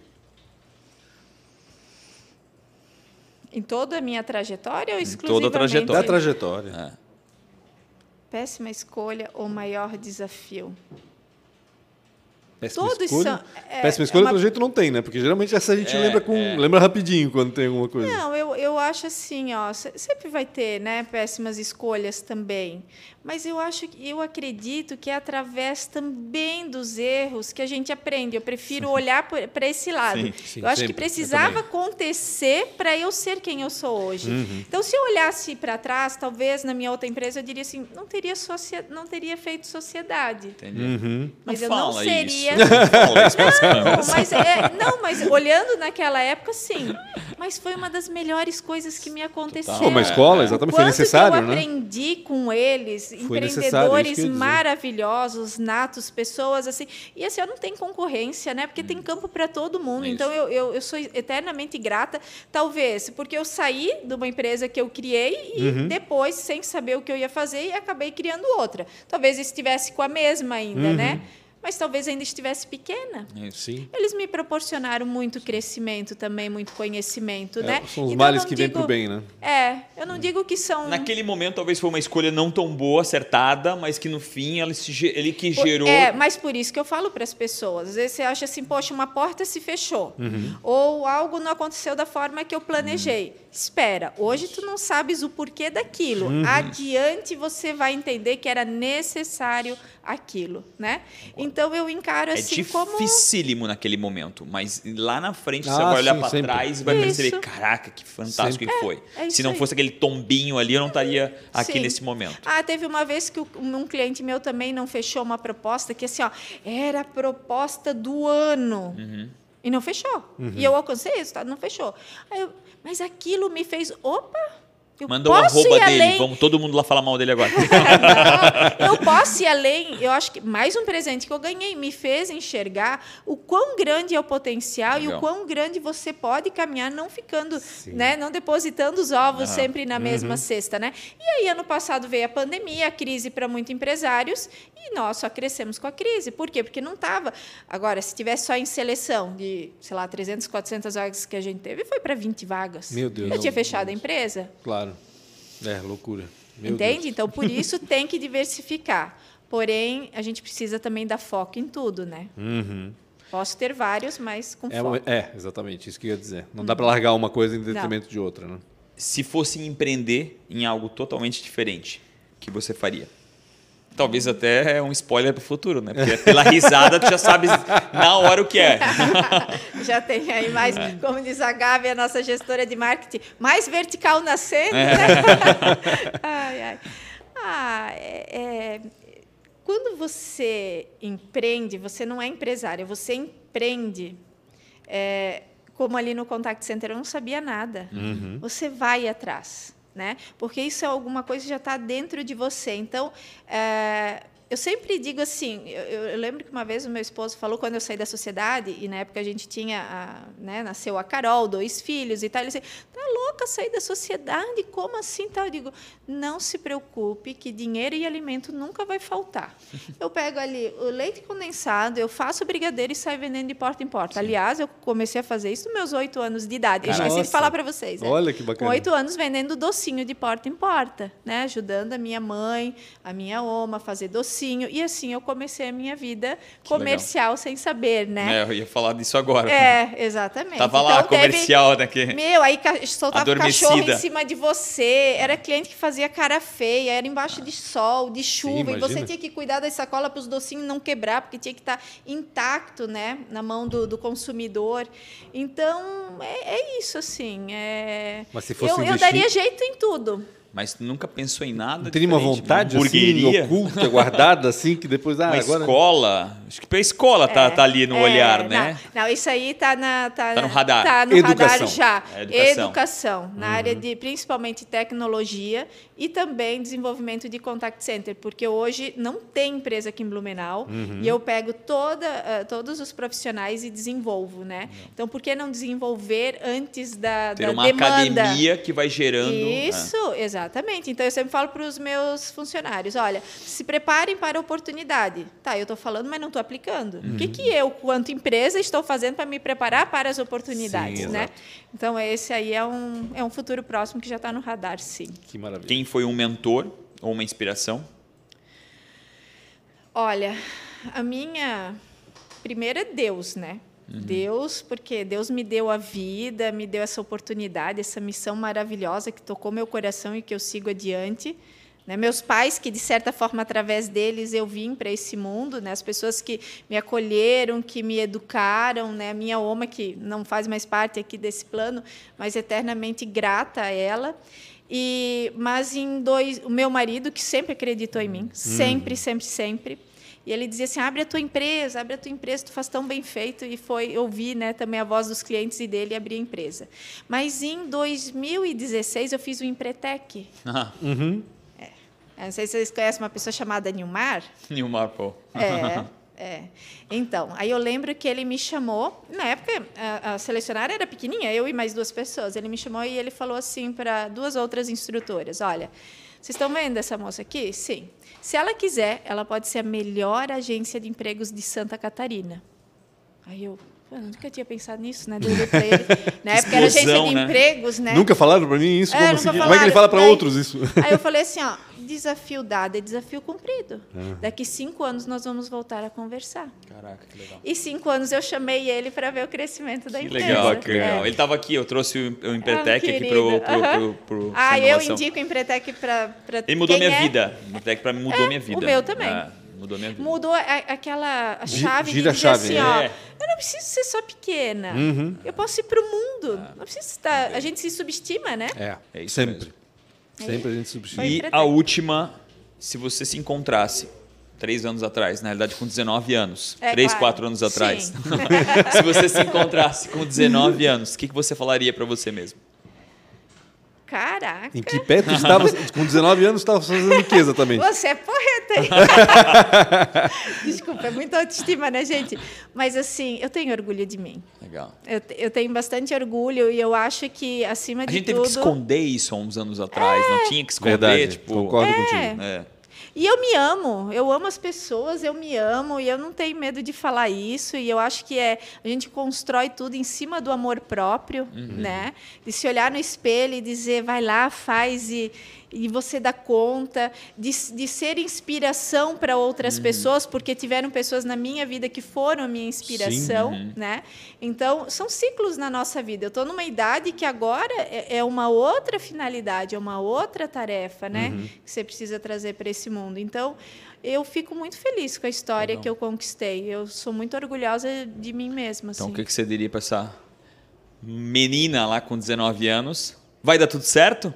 em toda a minha trajetória ou toda a exclusivamente? trajetória. Da trajetória. É. Péssima escolha ou maior desafio? Péssima Todos escolha. são- é- Péssima é escolha, uma- pelo jeito, não tem, né? Porque geralmente essa a gente É, lembra com é. lembra rapidinho quando tem alguma coisa. Não, eu, eu acho assim, ó, se- sempre vai ter, né, péssimas escolhas também. Mas eu acho que eu acredito que é através também dos erros que a gente aprende. Eu prefiro olhar para esse lado. Sim, sim, eu acho sempre. que precisava acontecer para eu ser quem eu sou hoje. Uhum. Então, se eu olhasse para trás, talvez na minha outra empresa eu diria assim, não teria não teria feito sociedade. Entendi. Uhum. Mas Não eu não seria. Isso. Não mas, é, não, mas olhando naquela época, sim. Mas foi uma das melhores coisas que me aconteceram. Foi uma escola, exatamente, foi Quanto necessário, que eu né? aprendi com eles, Foi eu empreendedores maravilhosos, natos, pessoas assim. E assim, eu não tenho concorrência, né? Porque tem campo para todo mundo. É então eu, eu, eu sou eternamente grata, talvez, porque eu saí de uma empresa que eu criei e Uhum. depois, sem saber o que eu ia fazer, e acabei criando outra. Talvez estivesse com a mesma ainda, Uhum. né? Mas talvez ainda estivesse pequena. Isso. Sim. Eles me proporcionaram muito crescimento também, muito conhecimento, né? É, são os Então, eu males não que vêm digo- pro bem, né? É, eu não digo que são. Naquele momento, talvez foi uma escolha não tão boa, acertada, mas que no fim ele, se ge- ele que gerou. É, mas por isso que eu falo para as pessoas. Às vezes você acha assim, poxa, uma porta se fechou. Uhum. Ou algo não aconteceu da forma que eu planejei. Espera, hoje tu não sabes o porquê daquilo. Uhum. Adiante você vai entender que era necessário aquilo, né? Então eu encaro É assim como dificílimo naquele momento, mas lá na frente você Ah, vai olhar para sempre. trás e vai Isso. perceber, caraca, que fantástico que foi. é isso Se não aí. fosse aquele tombinho ali, eu não estaria aqui Sim. nesse momento. Ah, teve uma vez que um cliente meu também não fechou uma proposta que assim, ó, era a proposta do ano. Uhum. E não fechou. E eu alcancei isso, tá? Não fechou. Eu, mas aquilo me fez, opa, eu Manda o posso arroba dele, além. vamos todo mundo lá falar mal dele agora. Não, eu posso ir além. Eu acho que mais um presente que eu ganhei me fez enxergar o quão grande é o potencial e Legal. o quão grande você pode caminhar, não ficando, né, não depositando os ovos sempre na mesma cesta, né? E aí ano passado veio a pandemia, a crise para muitos empresários e nós só crescemos com a crise. Por quê? Porque não estava. Agora, se tivesse só em seleção de, sei lá, 300, 400 vagas que a gente teve, foi para 20 vagas. Meu Deus. Eu tinha Meu fechado a empresa. Claro. É, loucura. Meu Entende? Deus. Então, por isso tem que diversificar. Porém, a gente precisa também dar foco em tudo, né? Uhum. Posso ter vários, mas com É, foco. é, exatamente, isso que eu ia dizer. Não dá pra largar uma coisa em detrimento de outra, né? Se fosse empreender em algo totalmente diferente, o que você faria? Talvez até é um spoiler pro futuro, né? Porque pela risada tu já sabe na hora o que é. Já tem aí mais, como diz a Gabi, a nossa gestora de marketing, mais vertical nascendo, É. né? ai, ai. Ah, é, é- quando você empreende, você não é empresário, você empreende. É, como ali no Contact Center, eu não sabia nada. Uhum. Você vai atrás, né? Porque isso é alguma coisa que já está dentro de você. Então, é, eu sempre digo assim, eu, eu lembro que uma vez o meu esposo falou quando eu saí da sociedade e na época a gente tinha, a, né, nasceu a Carol, dois filhos e tal. Ele disse, tá louca sair da sociedade? Como assim? Tal? Eu digo, não se preocupe que dinheiro e alimento nunca vai faltar. Eu pego ali o leite condensado, eu faço brigadeiro e saio vendendo de porta em porta. Aliás, eu comecei a fazer isso nos meus oito anos de idade. Eu Caraca. esqueci de falar para vocês. é. Olha que Com bacana. oito anos vendendo docinho de porta em porta, né? ajudando a minha mãe, a minha oma a fazer docinho. E assim eu comecei a minha vida comercial sem saber, né? É, eu ia falar disso agora. É, exatamente. Tava lá, Então, teve- comercial daqui. Meu, aí soltava Adormecida. cachorro em cima de você, era cliente que fazia cara feia, era embaixo de sol, de chuva, e você tinha que cuidar da sacola para os docinhos não quebrar, porque tinha que estar intacto, né, na mão do, do consumidor. Então, é, é isso, assim. É... Mas se fosse eu, eu investir- daria jeito em tudo. Mas nunca pensou em nada Não teria uma vontade assim, hamburgueria? oculta, guardada, assim, que depois. Ah, uma agora. escola. Acho que a escola tá, tá ali no É, olhar, não, né? Não, isso aí tá na tá, Tá no radar. Tá no Educação. radar já. É, educação. Educação, na área de principalmente tecnologia e também desenvolvimento de contact center, porque hoje não tem empresa aqui em Blumenau e eu pego toda ah, todos os profissionais e desenvolvo, né? Então, por que não desenvolver antes da, Ter da uma demanda? academia que vai gerando. né? Isso, exatamente. Então eu sempre falo para os meus funcionários: olha, se preparem para a oportunidade. Tá, eu estou falando, mas não estou aplicando. O que, que eu, quanto empresa, estou fazendo para me preparar para as oportunidades, Sim, né? exato. Então esse aí é um, é um futuro próximo que já está no radar, sim. Que maravilha. Quem foi um mentor ou uma inspiração? Olha, a minha primeira é Deus, né? Deus, porque Deus me deu a vida, me deu essa oportunidade, essa missão maravilhosa que tocou meu coração e que eu sigo adiante. Né? Meus pais, que de certa forma através deles eu vim para esse mundo, né? as pessoas que me acolheram, que me educaram, né? minha oma que não faz mais parte aqui desse plano, mas eternamente grata a ela. E mas em dois, o meu marido que sempre acreditou em mim, sempre, sempre, sempre. E ele dizia assim: abre a tua empresa, abre a tua empresa, tu faz tão bem feito. E foi ouvir né, também a voz dos clientes e dele e abrir a empresa. Mas em 2016 eu fiz o Empretec. Ah, Eu não sei se vocês conhecem uma pessoa chamada Nilmar. Nilmar Paul. É, é. Então, aí eu lembro que ele me chamou. Na época, a, a selecionária era pequenininha, eu e mais duas pessoas. Ele me chamou e ele falou assim para duas outras instrutoras: Olha, vocês estão vendo essa moça aqui? Sim. Se ela quiser, ela pode ser a melhor agência de empregos de Santa Catarina. Aí eu. "Pô, eu nunca tinha pensado nisso, né? Deu para ele. Na época era agência de né? empregos, né? Nunca falaram pra mim isso? É, Como, assim? Como é que ele fala pra Daí- outros isso? Aí eu falei assim, ó, desafio dado é desafio cumprido. Daqui cinco anos nós vamos voltar a conversar. Caraca, que legal. E cinco anos eu chamei ele para ver o crescimento da Que empresa. legal, que legal. É. Ele estava aqui, eu trouxe o, o Empretec Ah, aqui pro, Aham. pro, pro Ah, eu indico o Empretec para Ele mudou quem minha é, vida. O Empretec pra mim mudou É, minha vida. o meu também. É, mudou minha vida. Mudou a- aquela chave gira a de dizer chave, assim, né? ó, É. eu não preciso ser só pequena. Uhum. Eu posso ir para o mundo. Não preciso estar... A gente se subestima, né? É, É isso sempre. mesmo. Sempre a gente substitui. E a última, se você se encontrasse três anos atrás, na realidade com 19 anos, É, três, claro. quatro anos atrás, se você se encontrasse com 19 anos, o que, que você falaria para você mesmo? Caraca. Em que pé tu estava, com 19 anos, estava fazendo que exatamente? Você é porreta aí. Desculpa, é muita autoestima, né, gente? Mas, assim, eu tenho orgulho de mim. Legal. Eu, eu tenho bastante orgulho e eu acho que, acima A de gente teve tudo... que esconder isso há uns anos atrás, não tinha que esconder, Verdade, tipo... concordo É. contigo. É. E eu me amo, eu amo as pessoas, eu me amo e eu não tenho medo de falar isso. E eu acho que é a gente constrói tudo em cima do amor próprio, né? De se olhar no espelho e dizer, vai lá, faz e, e você dá conta, de, de ser inspiração para outras pessoas, porque tiveram pessoas na minha vida que foram a minha inspiração, né? Então são ciclos na nossa vida. Eu estou numa idade que agora é, é uma outra finalidade, é uma outra tarefa, né? Que você precisa trazer para esse mundo. Então eu fico muito feliz com a história Legal. que eu conquistei. Eu sou muito orgulhosa de mim mesma. Então, assim. o que, que você diria para essa menina lá com 19 anos? Vai dar tudo certo?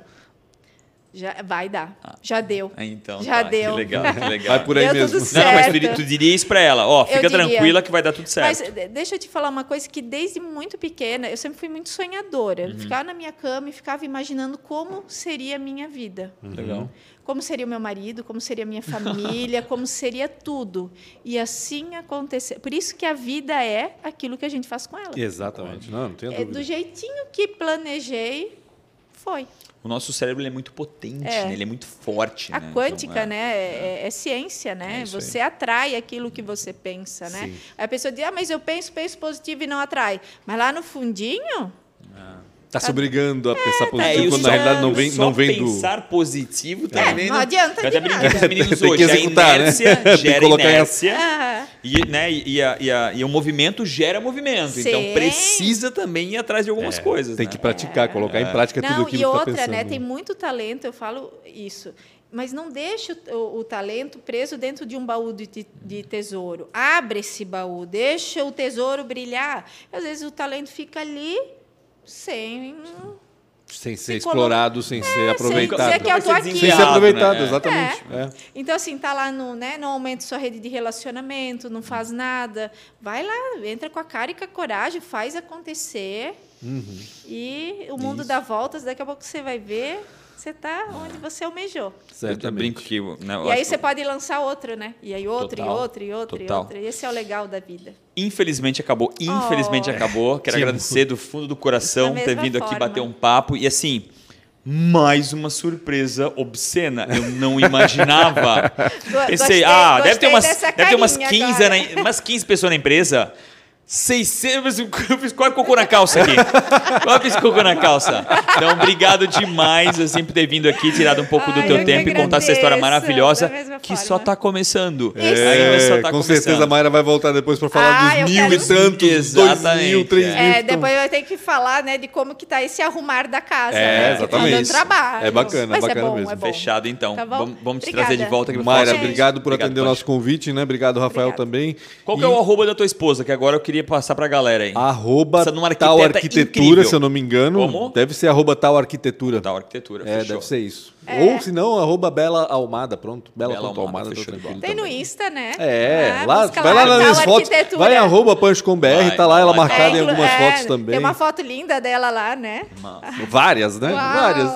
Já vai dar. Já deu. Ah, Então, Já tá, deu. Que legal, que legal. Vai por aí Deu mesmo. tudo Não, não, mas tu, diria isso pra ela. Ó, fica tranquila que vai dar tudo certo. Mas de- deixa eu te falar uma coisa que desde muito pequena eu sempre fui muito sonhadora. Uhum. Ficava na minha cama e ficava imaginando como seria a minha vida. Legal. Como seria o meu marido, como seria a minha família, como seria tudo. E assim aconteceu. Por isso que a vida é aquilo que a gente faz com ela. Exatamente. Não, não tenho É, dúvida. do jeitinho que planejei, foi. O nosso cérebro é muito potente, É. né? ele é muito forte. A né? quântica, Então, é. né? É, é ciência, né? É isso aí. você atrai aquilo que você pensa, né? Sim. A pessoa diz, ah, mas eu penso, penso positivo e não atrai. Mas lá no fundinho, Tá se obrigando a pensar É, positivo, e o quando na realidade não vem, não vem do. pensar positivo também. não adianta Eu até nada. com os meninos Tem que hoje. A executar, né? inércia Tem que gera colocar em inércia. Ah, E, né, e, a- e a- e o movimento gera movimento. Então Sim. precisa também ir atrás de algumas coisas. É, Tem né? que praticar, colocar em prática tudo não, aquilo e que tá outra, pensando. né? Tem muito talento, eu falo isso. Mas não deixe o, o- o talento preso dentro de um baú de, de- de tesouro. Abre esse baú, deixa o tesouro brilhar. Às vezes o talento fica ali sem. Sem ser se explorado, sem ser sem aproveitado. dizer que eu tô Vai ser aqui. Sem ser aproveitado, né? exatamente. É. Então, assim, tá lá no, né, não aumenta sua rede de relacionamento, não faz nada. Vai lá, entra com a cara e com a coragem, faz acontecer. Uhum. E o mundo dá voltas, daqui a pouco você vai ver, você tá onde você almejou. Eu Certamente. brinco que. Né, eu e aí você pode lançar outro, né? E aí outro, Total, e outro, e outro, total. e outro. Esse é o legal da vida. Infelizmente acabou. Infelizmente Oh. acabou. Quero Sim. agradecer do fundo do coração ter vindo aqui forma. bater um papo. E assim, mais uma surpresa obscena. Eu não imaginava. Pensei, Gostei- ah, deve gostei ter umas, deve ter umas carinha 15, agora. na- umas 15 pessoas na empresa. 600, eu fiz quase cocô na calça aqui. Quase fiz cocô na calça. Então, obrigado demais assim, por ter vindo aqui, tirado um pouco do Ai, teu eu que tempo e contar essa história maravilhosa que só forma. está começando. Isso. Ainda só É, tá com começando. certeza a Mayra vai voltar depois para falar Ah, dos eu mil quero e tantos, dois Exatamente, mil, três é. mil. É, depois vai ter que falar, né, de como que tá esse arrumar da casa. É, né? Exatamente. Tá dando trabalho. É bacana, Mas bacana é bom, mesmo. É bom. Fechado, então. Tá bom? vamos, vamos te trazer de volta aqui pra Mayra, obrigado por atender o nosso convite, né? Obrigado, Rafael, também. Qual que é o arroba da tua esposa? Que agora eu queria passar pra galera aí. Arroba Essa numa tal arquitetura, incrível. se eu não me engano. Como? Deve ser arroba tal arquitetura. Da arquitetura, É, fechou. deve ser isso. É. Ou se não, arroba Bela Almada, pronto. Bela, Bela Almada, Almada, fechou Tem no também. Insta, né? É, Ah, lá, vai lá Tal nas fotos, vai em arroba punch com BR, Vai, tá lá ela vai. marcada em inclu- algumas é, fotos também. Tem uma foto linda dela lá, né? Várias, né? Uau! Várias.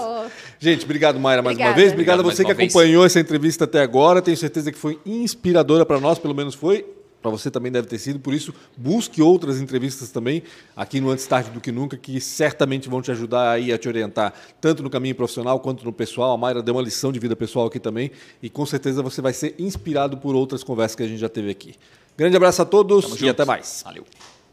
Gente, obrigado, Mayra, mais uma Obrigada. vez. Obrigado, a Obrigado você mais que uma vez. acompanhou essa entrevista até agora. Tenho certeza que foi inspiradora para nós, pelo menos foi. Para você também deve ter sido. Por isso, busque outras entrevistas também aqui no Antes Tarde do Que Nunca, que certamente vão te ajudar aí a te orientar, tanto no caminho profissional quanto no pessoal. A Mayra deu uma lição de vida pessoal aqui também. E com certeza você vai ser inspirado por outras conversas que a gente já teve aqui. Grande abraço a todos Tamo e junto. até mais. Valeu.